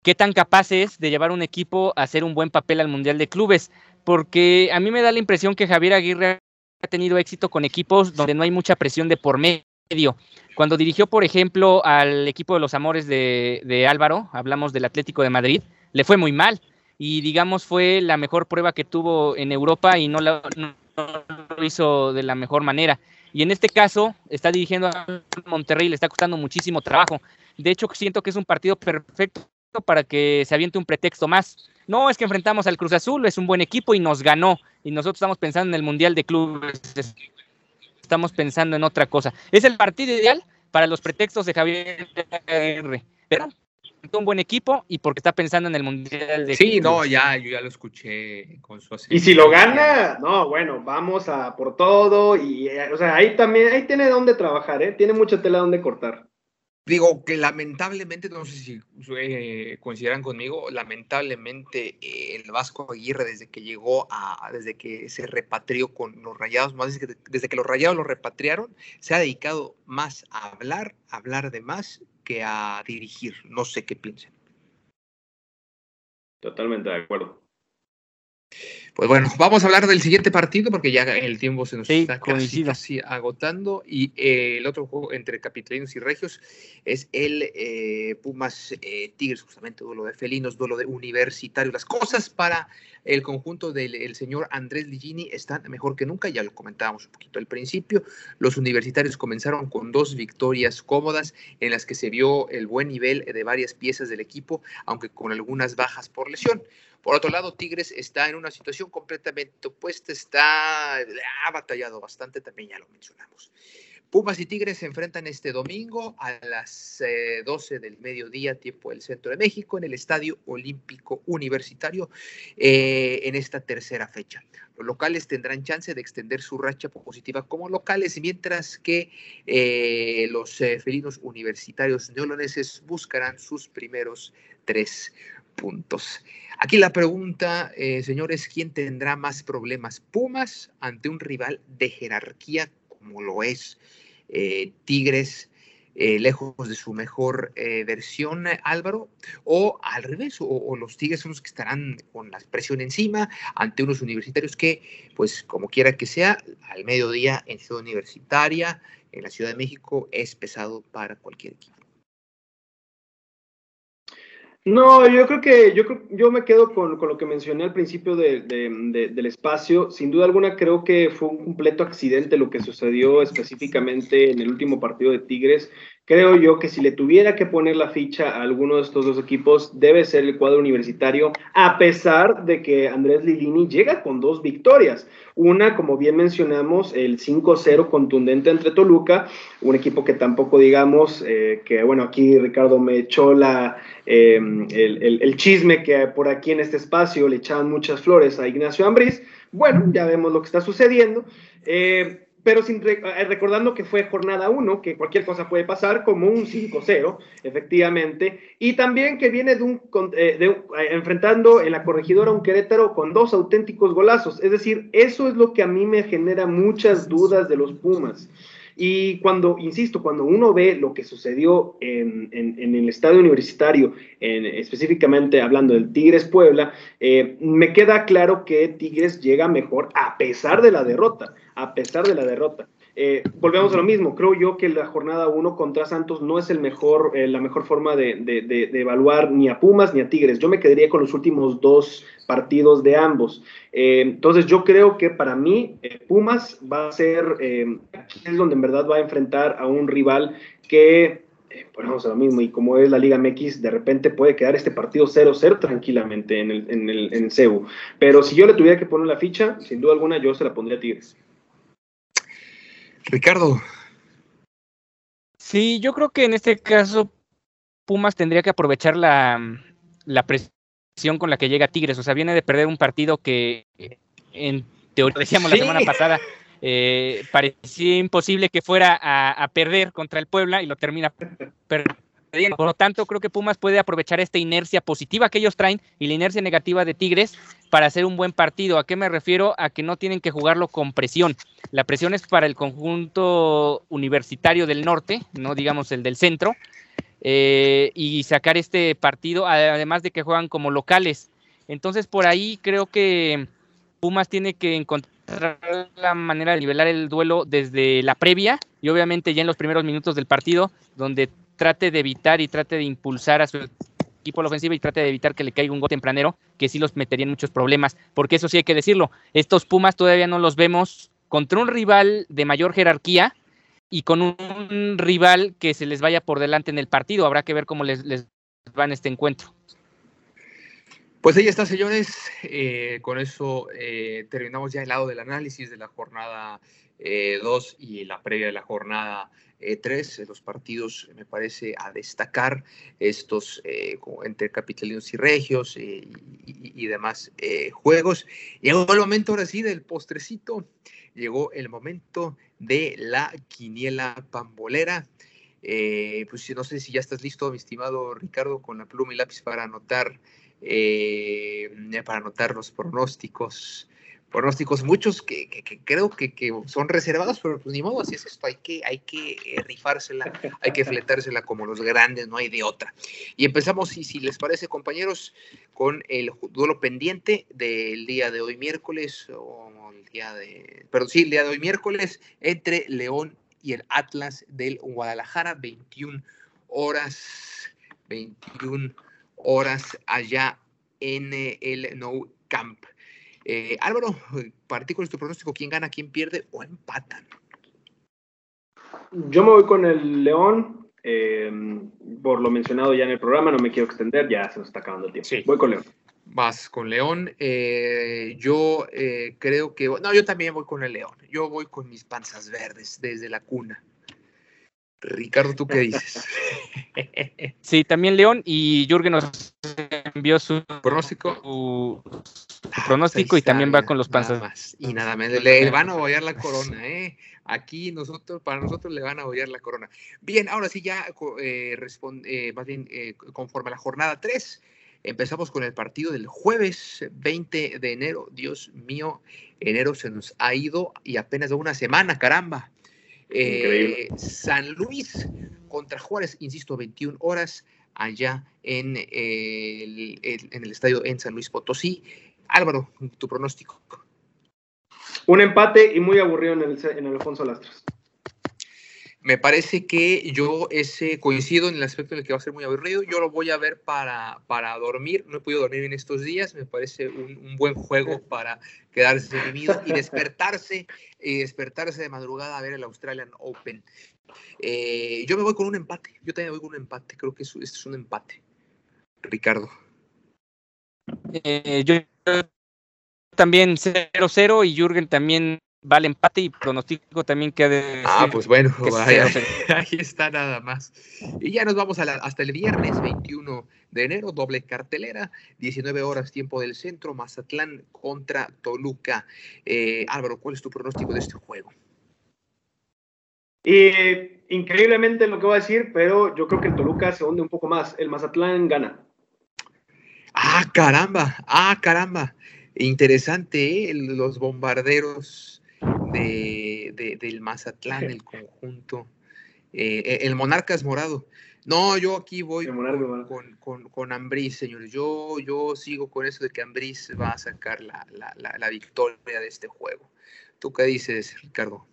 ¿qué tan capaz es de llevar un equipo a hacer un buen papel al Mundial de Clubes? Porque a mí me da la impresión que Javier Aguirre ha tenido éxito con equipos donde no hay mucha presión de por medio. Cuando dirigió, por ejemplo, al equipo de los Amores de, Álvaro, hablamos del Atlético de Madrid, le fue muy mal y digamos fue la mejor prueba que tuvo en Europa y no, lo hizo de la mejor manera. Y en este caso está dirigiendo a Monterrey, le está costando muchísimo trabajo. De hecho, siento que es un partido perfecto para que se aviente un pretexto más. No, es que enfrentamos al Cruz Azul, es un buen equipo y nos ganó. Y nosotros estamos pensando en el Mundial de Clubes, estamos pensando en otra cosa. Es el partido ideal para los pretextos de Javier R. Pero un buen equipo y porque está pensando en el Mundial de Sí, no, ya, yo ya lo escuché con su Y si lo gana, no, bueno, vamos a por todo y, o sea, ahí también, ahí tiene donde trabajar, ¿eh? Tiene mucha tela donde cortar. Digo que lamentablemente, no sé si eh, coincidirán conmigo, lamentablemente eh, el Vasco Aguirre desde que llegó a, desde que se repatrió con los rayados, más desde que, los rayados lo repatriaron, se ha dedicado más a hablar, a hablar de más que a dirigir. No sé qué piensen. Totalmente de acuerdo. Pues bueno, vamos a hablar del siguiente partido porque ya el tiempo se nos está casi, agotando. Y eh, el otro juego entre capitalinos y regios es el eh, Pumas eh, Tigres, justamente duelo de felinos, duelo de universitarios. Las cosas para el conjunto del señor Andrés Ligini están mejor que nunca, ya lo comentábamos un poquito al principio. Los universitarios comenzaron con dos victorias cómodas en las que se vio el buen nivel de varias piezas del equipo, aunque con algunas bajas por lesión. Por otro lado, Tigres está en una situación completamente opuesta, está, ha batallado bastante, también ya lo mencionamos. Pumas y Tigres se enfrentan este domingo a las 12 eh, del mediodía, tiempo del centro de México, en el Estadio Olímpico Universitario, eh, en esta tercera fecha. Los locales tendrán chance de extender su racha positiva como locales, mientras que eh, los felinos universitarios neoloneses buscarán sus primeros tres puntos. Aquí la pregunta, eh, señores, ¿quién tendrá más problemas? ¿Pumas ante un rival de jerarquía como lo es eh, Tigres? Eh, lejos de su mejor versión, Álvaro, o al revés, o, los Tigres son los que estarán con la presión encima ante unos universitarios que, pues como quiera que sea, al mediodía en Ciudad Universitaria, en la Ciudad de México, es pesado para cualquier equipo. No, yo creo que yo, yo me quedo con, lo que mencioné al principio del espacio. Sin duda alguna creo que fue un completo accidente lo que sucedió específicamente en el último partido de Tigres. Creo yo que si le tuviera que poner la ficha a alguno de estos dos equipos, debe ser el cuadro universitario, a pesar de que Andrés Lilini llega con dos victorias. Una, como bien mencionamos, el 5-0 contundente entre Toluca, un equipo que tampoco digamos, eh, que bueno, aquí Ricardo me echó la, em, el, chisme que por aquí en este espacio le echaban muchas flores a Ignacio Ambriz. Bueno, ya vemos lo que está sucediendo. Eh, pero sin eh, recordando que fue jornada 1, que cualquier cosa puede pasar, como un 5-0, efectivamente, y también que viene de un, eh, de, eh, enfrentando en la corregidora un Querétaro con dos auténticos golazos, es decir, eso es lo que a mí me genera muchas dudas de los Pumas. Y cuando, insisto, cuando uno ve lo que sucedió en, el estadio universitario, específicamente hablando del Tigres Puebla, me queda claro que Tigres llega mejor a pesar de la derrota a pesar de la derrota. Eh, volvemos a lo mismo, creo yo que la jornada 1 contra Santos no es eh, la mejor forma de, evaluar ni a Pumas ni a Tigres. Yo me quedaría con los últimos dos partidos de ambos. Eh, entonces yo creo que para mí Pumas va a ser, aquí es donde en verdad va a enfrentar a un rival que volvemos a lo mismo, y como es la Liga MX, de repente puede quedar este partido 0-0 tranquilamente en el, en el en CEU. Pero si yo le tuviera que poner la ficha, sin duda alguna yo se la pondría a Tigres. Ricardo. Sí, yo creo que en este caso Pumas tendría que aprovechar la, presión con la que llega Tigres. O sea, viene de perder un partido que en teoría decíamos la semana pasada. Eh, parecía imposible que fuera a, perder contra el Puebla y lo termina perdiendo. Por lo tanto, creo que Pumas puede aprovechar esta inercia positiva que ellos traen y la inercia negativa de Tigres para hacer un buen partido. ¿A qué me refiero? A que no tienen que jugarlo con presión. La presión es para el conjunto universitario del norte, no digamos el del centro, eh, y sacar este partido, además de que juegan como locales. Entonces, por ahí creo que Pumas tiene que encontrar la manera de nivelar el duelo desde la previa y obviamente ya en los primeros minutos del partido, donde trate de evitar y trate de impulsar a su equipo a la ofensiva y trate de evitar que le caiga un gol tempranero, que sí los metería en muchos problemas, porque eso sí hay que decirlo, estos Pumas todavía no los vemos contra un rival de mayor jerarquía y con un rival que se les vaya por delante en el partido, habrá que ver cómo les, va en este encuentro. Pues ahí está, señores. Eh, con eso eh, terminamos ya el lado del análisis de la jornada 2 eh, y la previa de la jornada eh, tres, los partidos me parece a destacar, estos eh, entre capitalinos y regios eh, y, demás juegos. Llegó el momento ahora sí del postrecito, llegó el momento de la quiniela pambolera. pues no sé si ya estás listo, mi estimado Ricardo, con la pluma y lápiz para anotar, para anotar los pronósticos pronósticos, muchos que, creo que, son reservados, pero pues ni modo, así es esto, hay que, hay que eh, rifársela, hay que fletársela como los grandes, no hay de otra. Y empezamos, si, si les parece, compañeros, con el duelo pendiente del día de hoy miércoles, o el día de, perdón, sí, el día de hoy miércoles, entre León y el Atlas del Guadalajara, 21 horas, 21 horas allá en el No Camp. Eh, Álvaro, partículas tu pronóstico, ¿quién gana, quién pierde o empatan? Yo me voy con el León, eh, por lo mencionado ya en el programa, no me quiero extender, ya se nos está acabando el tiempo. Sí. Voy con León. Vas con León. Eh, yo creo que. No, yo también voy con el León. Yo voy con mis panzas verdes desde la cuna. Ricardo, ¿tú qué dices? <laughs> Sí, también León y Jürgen nos envió su pronóstico, su, ah, pronóstico y también va con los panzas. Y nada más, le van a bollar la corona, ¿eh? Aquí nosotros, para nosotros le van a bollar la corona. Bien, ahora sí ya eh, responde, eh, más bien eh, conforme a la jornada 3, empezamos con el partido del jueves 20 de enero. Dios mío, enero se nos ha ido y apenas de una semana, caramba. Eh, San Luis contra Juárez, insisto, 21 horas allá en el, en el estadio en San Luis Potosí. Álvaro, tu pronóstico. Un empate y muy aburrido en el, en el Alfonso Lastras. Me parece que yo ese coincido en el aspecto en el que va a ser muy aburrido. Yo lo voy a ver para, para dormir. No he podido dormir en estos días. Me parece un, buen juego para quedarse dormido y despertarse y despertarse de madrugada a ver el Australian Open. Eh, yo me voy con un empate. Yo también voy con un empate. Creo que este es un empate. Ricardo. Eh, yo también 0-0 y Jürgen también va al empate y pronostico también que de Ah, pues bueno, <laughs> ahí está nada más. Y ya nos vamos hasta el viernes 21 de enero, doble cartelera, 19 horas tiempo del centro, Mazatlán contra Toluca. Eh, Álvaro, ¿cuál es tu pronóstico de este juego? Y increíblemente lo que voy a decir, pero yo creo que el Toluca se hunde un poco más. El Mazatlán gana. Ah, caramba, ah, caramba. Interesante, ¿eh? los bombarderos de, del Mazatlán, el conjunto. Eh, e, el Monarcas Morado. No, yo aquí voy con, con, con, Ambriz, señores. Yo, yo sigo con eso de que Ambriz va a sacar la, la, victoria de este juego. ¿Tú qué dices, Ricardo?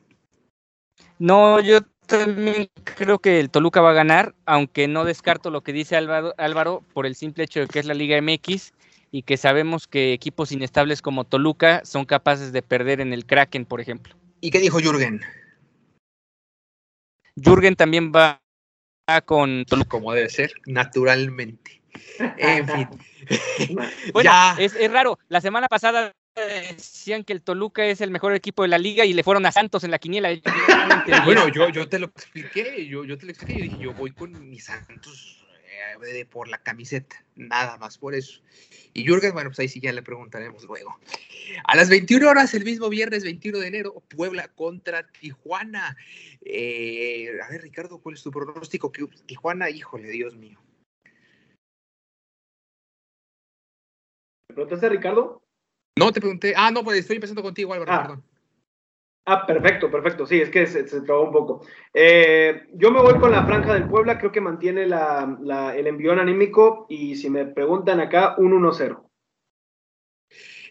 No, yo también creo que el Toluca va a ganar, aunque no descarto lo que dice Álvaro, Álvaro por el simple hecho de que es la Liga MX y que sabemos que equipos inestables como Toluca son capaces de perder en el Kraken, por ejemplo. ¿Y qué dijo Jürgen? Jürgen también va con Toluca. Como debe ser, naturalmente. En fin. <laughs> bueno, Es, es raro. La semana pasada decían que el Toluca es el mejor equipo de la liga y le fueron a Santos en la quiniela. <laughs> bueno, yo, yo te lo expliqué, yo, yo te lo expliqué, yo dije, yo voy con mis Santos eh, por la camiseta, nada más por eso. Y Jürgen, bueno, pues ahí sí ya le preguntaremos luego. A las 21 horas, el mismo viernes 21 de enero, Puebla contra Tijuana. Eh, a ver, Ricardo, ¿cuál es tu pronóstico? Tijuana, híjole, Dios mío. ¿Me preguntaste, Ricardo? No, te pregunté. Ah, no, pues estoy empezando contigo, Álvaro, ah. perdón. Ah, perfecto, perfecto. Sí, es que se, se trabó un poco. Eh, yo me voy con la franja del Puebla, creo que mantiene el envión anímico y si me preguntan acá, un 1-0.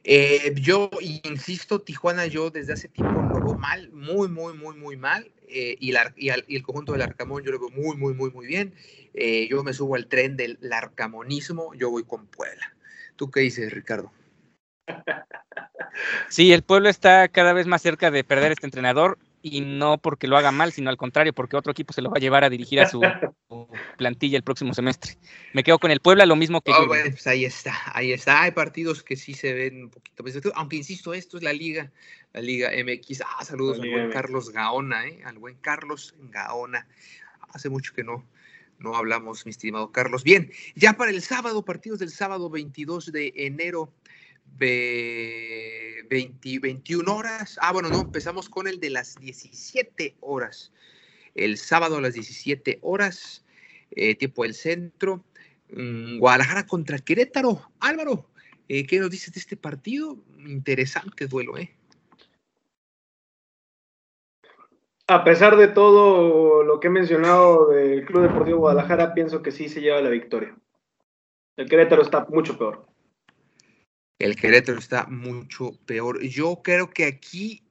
Eh, yo insisto, Tijuana, yo desde hace tiempo lo veo mal, muy, muy, muy, muy mal. Eh, y, el conjunto del Arcamón yo lo veo muy, muy, muy, muy bien. yo me subo al tren del arcamonismo, yo voy con Puebla. ¿Tú qué dices, Ricardo? Sí, el pueblo está cada vez más cerca de perder este entrenador y no porque lo haga mal, sino al contrario, porque otro equipo se lo va a llevar a dirigir a su <laughs> plantilla el próximo semestre. Me quedo con el Puebla, lo mismo que oh, pues ahí está, ahí está. Hay partidos que sí se ven un poquito más, aunque insisto, esto es la liga, la liga MX. Ah, saludos al buen Carlos Gaona, ¿eh? al buen Carlos Gaona. Hace mucho que no, no hablamos, mi estimado Carlos. Bien, ya para el sábado, partidos del sábado 22 de enero. 20, 21 horas. Ah, bueno, no, empezamos con el de las 17 horas. El sábado a las 17 horas, eh, tiempo del centro. Mm, Guadalajara contra Querétaro. Álvaro, eh, ¿qué nos dices de este partido? Interesante duelo, ¿eh? A pesar de todo lo que he mencionado del Club Deportivo Guadalajara, pienso que sí se lleva la victoria. El Querétaro está mucho peor. El Querétaro está mucho peor. Yo creo que aquí,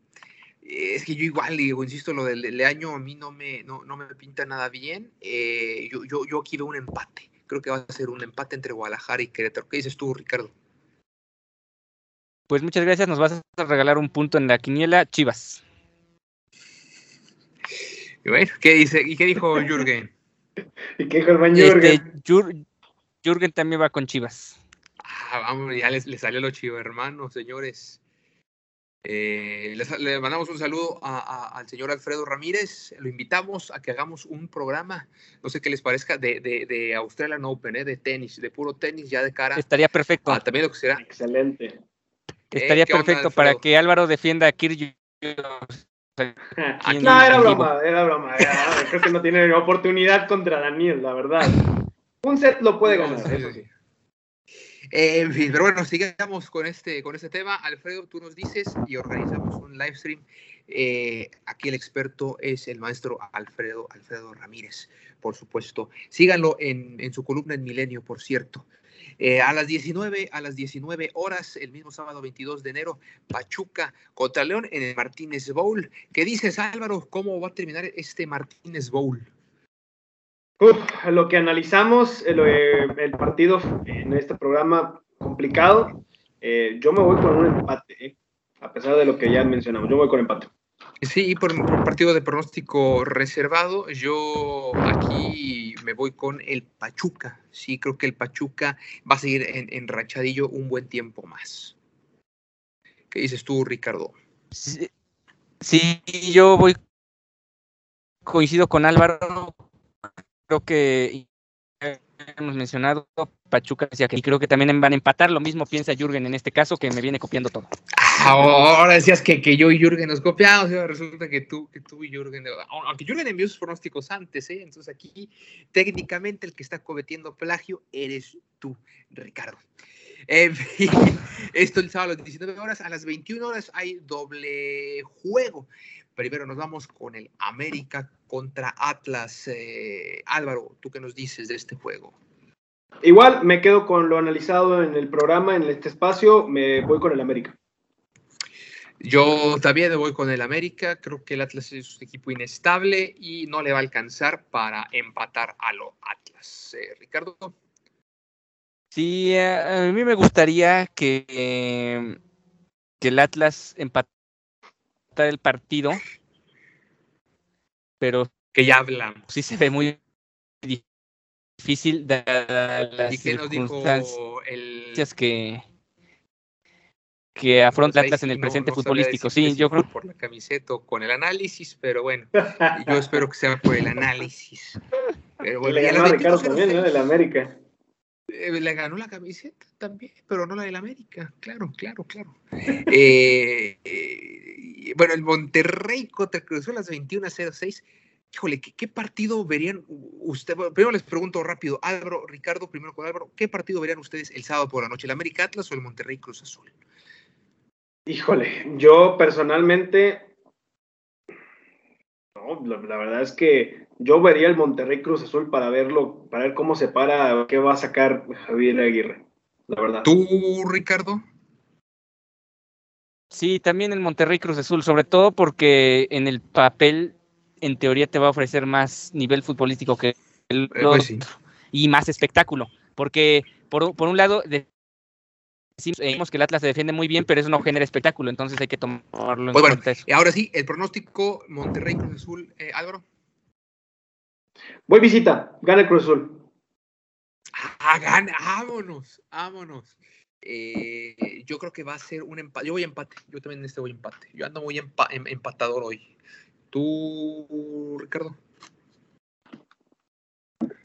es que yo igual digo, insisto, lo del, año a mí no me, no, me pinta nada bien. Eh, yo, yo, yo aquí veo un empate. Creo que va a ser un empate entre Guadalajara y Querétaro. ¿Qué dices tú, Ricardo? Pues muchas gracias. Nos vas a regalar un punto en la quiniela, Chivas. Y bueno, ¿qué dice? ¿Y qué dijo Jürgen? <laughs> ¿Y qué dijo el buen Jürgen? Este, Jürgen también va con Chivas. Ah, vamos, ya les, salió lo chivo, hermano, señores. Eh, le mandamos un saludo al señor Alfredo Ramírez. Lo invitamos a que hagamos un programa, no sé qué les parezca, de, de, de Australian Open, eh, de tenis, de puro tenis, ya de cara. Estaría perfecto. también lo que será. Excelente. Estaría perfecto para que Álvaro defienda a Kirby. no, era broma, era broma. creo que no tiene oportunidad contra Daniel, la verdad. Un set lo puede ganar. eso sí. En fin, <laughs> pero bueno, sigamos con este, con este tema. Alfredo, tú nos dices y organizamos un live stream. Eh, aquí el experto es el maestro Alfredo, Alfredo Ramírez, por supuesto. Síganlo en, su columna en Milenio, por cierto. Eh, a las 19, a las 19 horas, el mismo sábado 22 de enero, Pachuca contra León en el Martínez Bowl. ¿Qué dices, Álvaro? ¿Cómo va a terminar este Martínez Bowl? Lo que analizamos, el, eh, el, partido en este programa complicado, eh, yo me voy con un empate, a pesar de lo que ya mencionamos, yo voy con empate. Sí, por, por partido de pronóstico reservado, yo aquí me voy con el Pachuca. Sí, creo que el Pachuca va a seguir en, en rachadillo un buen tiempo más. ¿Qué dices tú, Ricardo? Sí, sí, yo voy, coincido con Álvaro. Creo que hemos mencionado, Pachuca y creo que también van a empatar. Lo mismo piensa Jürgen en este caso, que me viene copiando todo. Ahora decías que, que yo y Jürgen nos copiamos, resulta que tú, que tú y Jürgen, aunque Jürgen envió sus pronósticos antes, ¿eh? entonces aquí técnicamente el que está cometiendo plagio eres tú, Ricardo. En fin, <laughs> esto el sábado a las 19 horas, a las 21 horas hay doble juego. Primero nos vamos con el América contra Atlas. Eh, Álvaro, ¿tú qué nos dices de este juego? Igual me quedo con lo analizado en el programa, en este espacio, me voy con el América. Yo también me voy con el América, creo que el Atlas es un equipo inestable y no le va a alcanzar para empatar a los Atlas. Eh, Ricardo. Sí, a mí me gustaría que, que el Atlas empatara el partido, pero que ya hablamos. Sí se ve muy difícil dadas las ¿Y qué nos dijo el... que que afronta Atlas en el presente no futbolístico. Sí, yo creo por la camiseta o con el análisis, pero bueno, yo espero que sea por el análisis. <laughs> Pero bueno, Le ganó a Ricardo también, ¿no? Del América. Eh, le ganó la camiseta también, pero no la del América, claro, claro, claro. <laughs> eh, eh, bueno, el Monterrey contra Cruz las 21.06. Híjole, ¿qué, ¿qué, partido verían ustedes? Primero les pregunto rápido, Álvaro, Ricardo, primero con Álvaro, ¿qué partido verían ustedes el sábado por la noche? ¿El América Atlas o el Monterrey Cruz Azul? Híjole, yo personalmente, no, la, la, verdad es que yo vería el Monterrey Cruz Azul para verlo, para ver cómo se para, qué va a sacar Javier Aguirre, la verdad. ¿Tú, Ricardo? Sí, también el Monterrey Cruz Azul, sobre todo porque en el papel, en teoría, te va a ofrecer más nivel futbolístico que el Eh, pues sí. y más espectáculo, porque por, por un lado decimos que el Atlas se defiende muy bien, pero eso no genera espectáculo, entonces hay que tomarlo en Pues bueno, cuenta. eso. y ahora sí, el pronóstico Monterrey Cruz Azul, eh, Álvaro. Voy visita, gana el Cruz Azul. Ah, gana, vámonos, vámonos. Eh, yo creo que va a ser un empate. Yo voy a empate. Yo también en este voy a empate. Yo ando muy empa em empatador hoy. ¿Tú, Ricardo?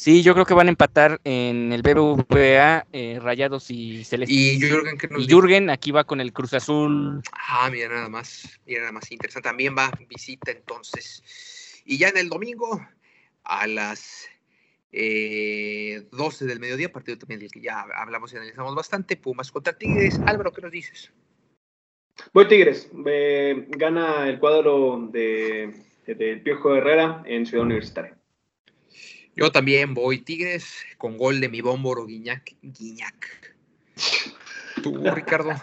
Sí, yo creo que van a empatar en el BBVA eh, Rayados y Celestes. Y Jürgen, ¿qué nos Y Jürgen aquí va con el Cruz Azul. Ah, mira nada más, mira nada más interesante. También va visita entonces. Y ya en el domingo, a las eh, 12 del mediodía, partido también del que ya hablamos y analizamos bastante, Pumas contra Tigres. Álvaro, ¿qué nos dices? Voy Tigres, eh, gana el cuadro de, de, del Piojo Herrera en Ciudad Universitaria. Yo también voy Tigres con gol de mi bómboro Guiñac. Guiñac. ¿Tú, Ricardo? <laughs>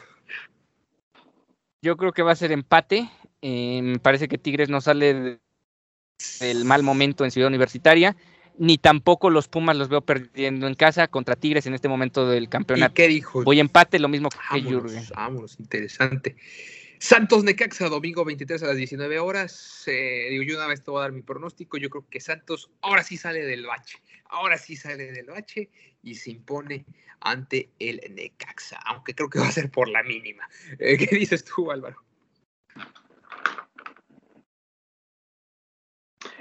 Yo creo que va a ser empate. Eh, me parece que Tigres no sale de, del mal momento en Ciudad Universitaria, ni tampoco los Pumas los veo perdiendo en casa contra Tigres en este momento del campeonato. ¿Y qué dijo? Voy empate, lo mismo que vámonos, Jürgen. Vámonos, interesante. Santos Necaxa, domingo 23 a las 19 horas. Eh, digo, yo una vez te voy a dar mi pronóstico. Yo creo que Santos ahora sí sale del bache. Ahora sí sale del bache y se impone ante el Necaxa. Aunque creo que va a ser por la mínima. Eh, ¿Qué dices tú, Álvaro?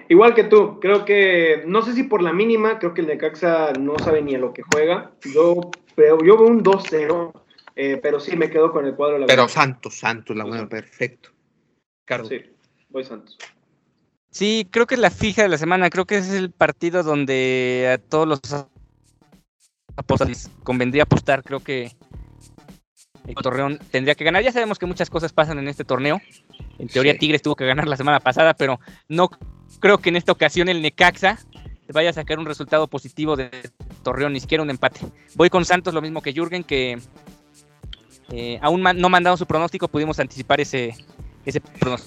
Igual que tú, creo que, no sé si por la mínima, creo que el Necaxa no sabe ni a lo que juega. Yo veo, yo veo un 2-0, eh, pero sí me quedo con el cuadro de la Pero. Santos, Santos, la buena, perfecto. Carlos. Sí, voy Santos. Sí, creo que es la fija de la semana. Creo que ese es el partido donde a todos los apostas les convendría apostar. Creo que el Torreón tendría que ganar. Ya sabemos que muchas cosas pasan en este torneo. En teoría, Sí. Tigres tuvo que ganar la semana pasada, pero no creo que en esta ocasión el Necaxa vaya a sacar un resultado positivo de Torreón, ni siquiera un empate. Voy con Santos, lo mismo que Jürgen, que eh, aún no mandado su pronóstico, pudimos anticipar ese,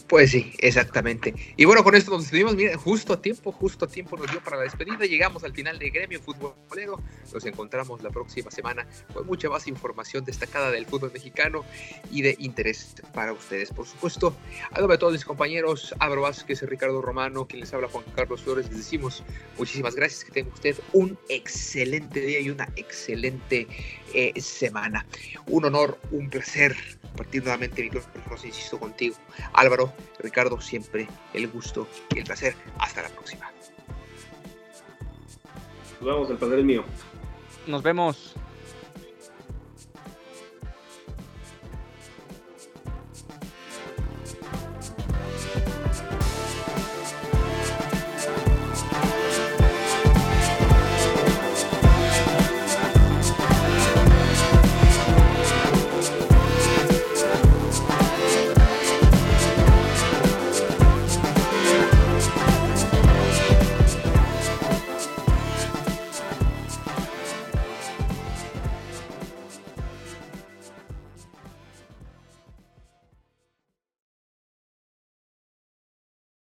Pues sí, exactamente. Y bueno, con esto nos despedimos. Miren, justo a tiempo, justo a tiempo nos dio para la despedida. Llegamos al final de Gremio Futbolero. Nos encontramos la próxima semana con mucha más información destacada del fútbol mexicano y de interés para ustedes, por supuesto. A todos mis compañeros, Abro Vázquez, Ricardo Romano, quien les habla Juan Carlos Flores, les decimos muchísimas gracias. Que tenga usted un excelente día y una excelente eh, semana. Un honor, un placer compartir nuevamente micrófonos, insisto, contigo. Álvaro, Ricardo, siempre el gusto y el placer. Hasta la próxima. Nos vemos, el placer es mío. Nos vemos.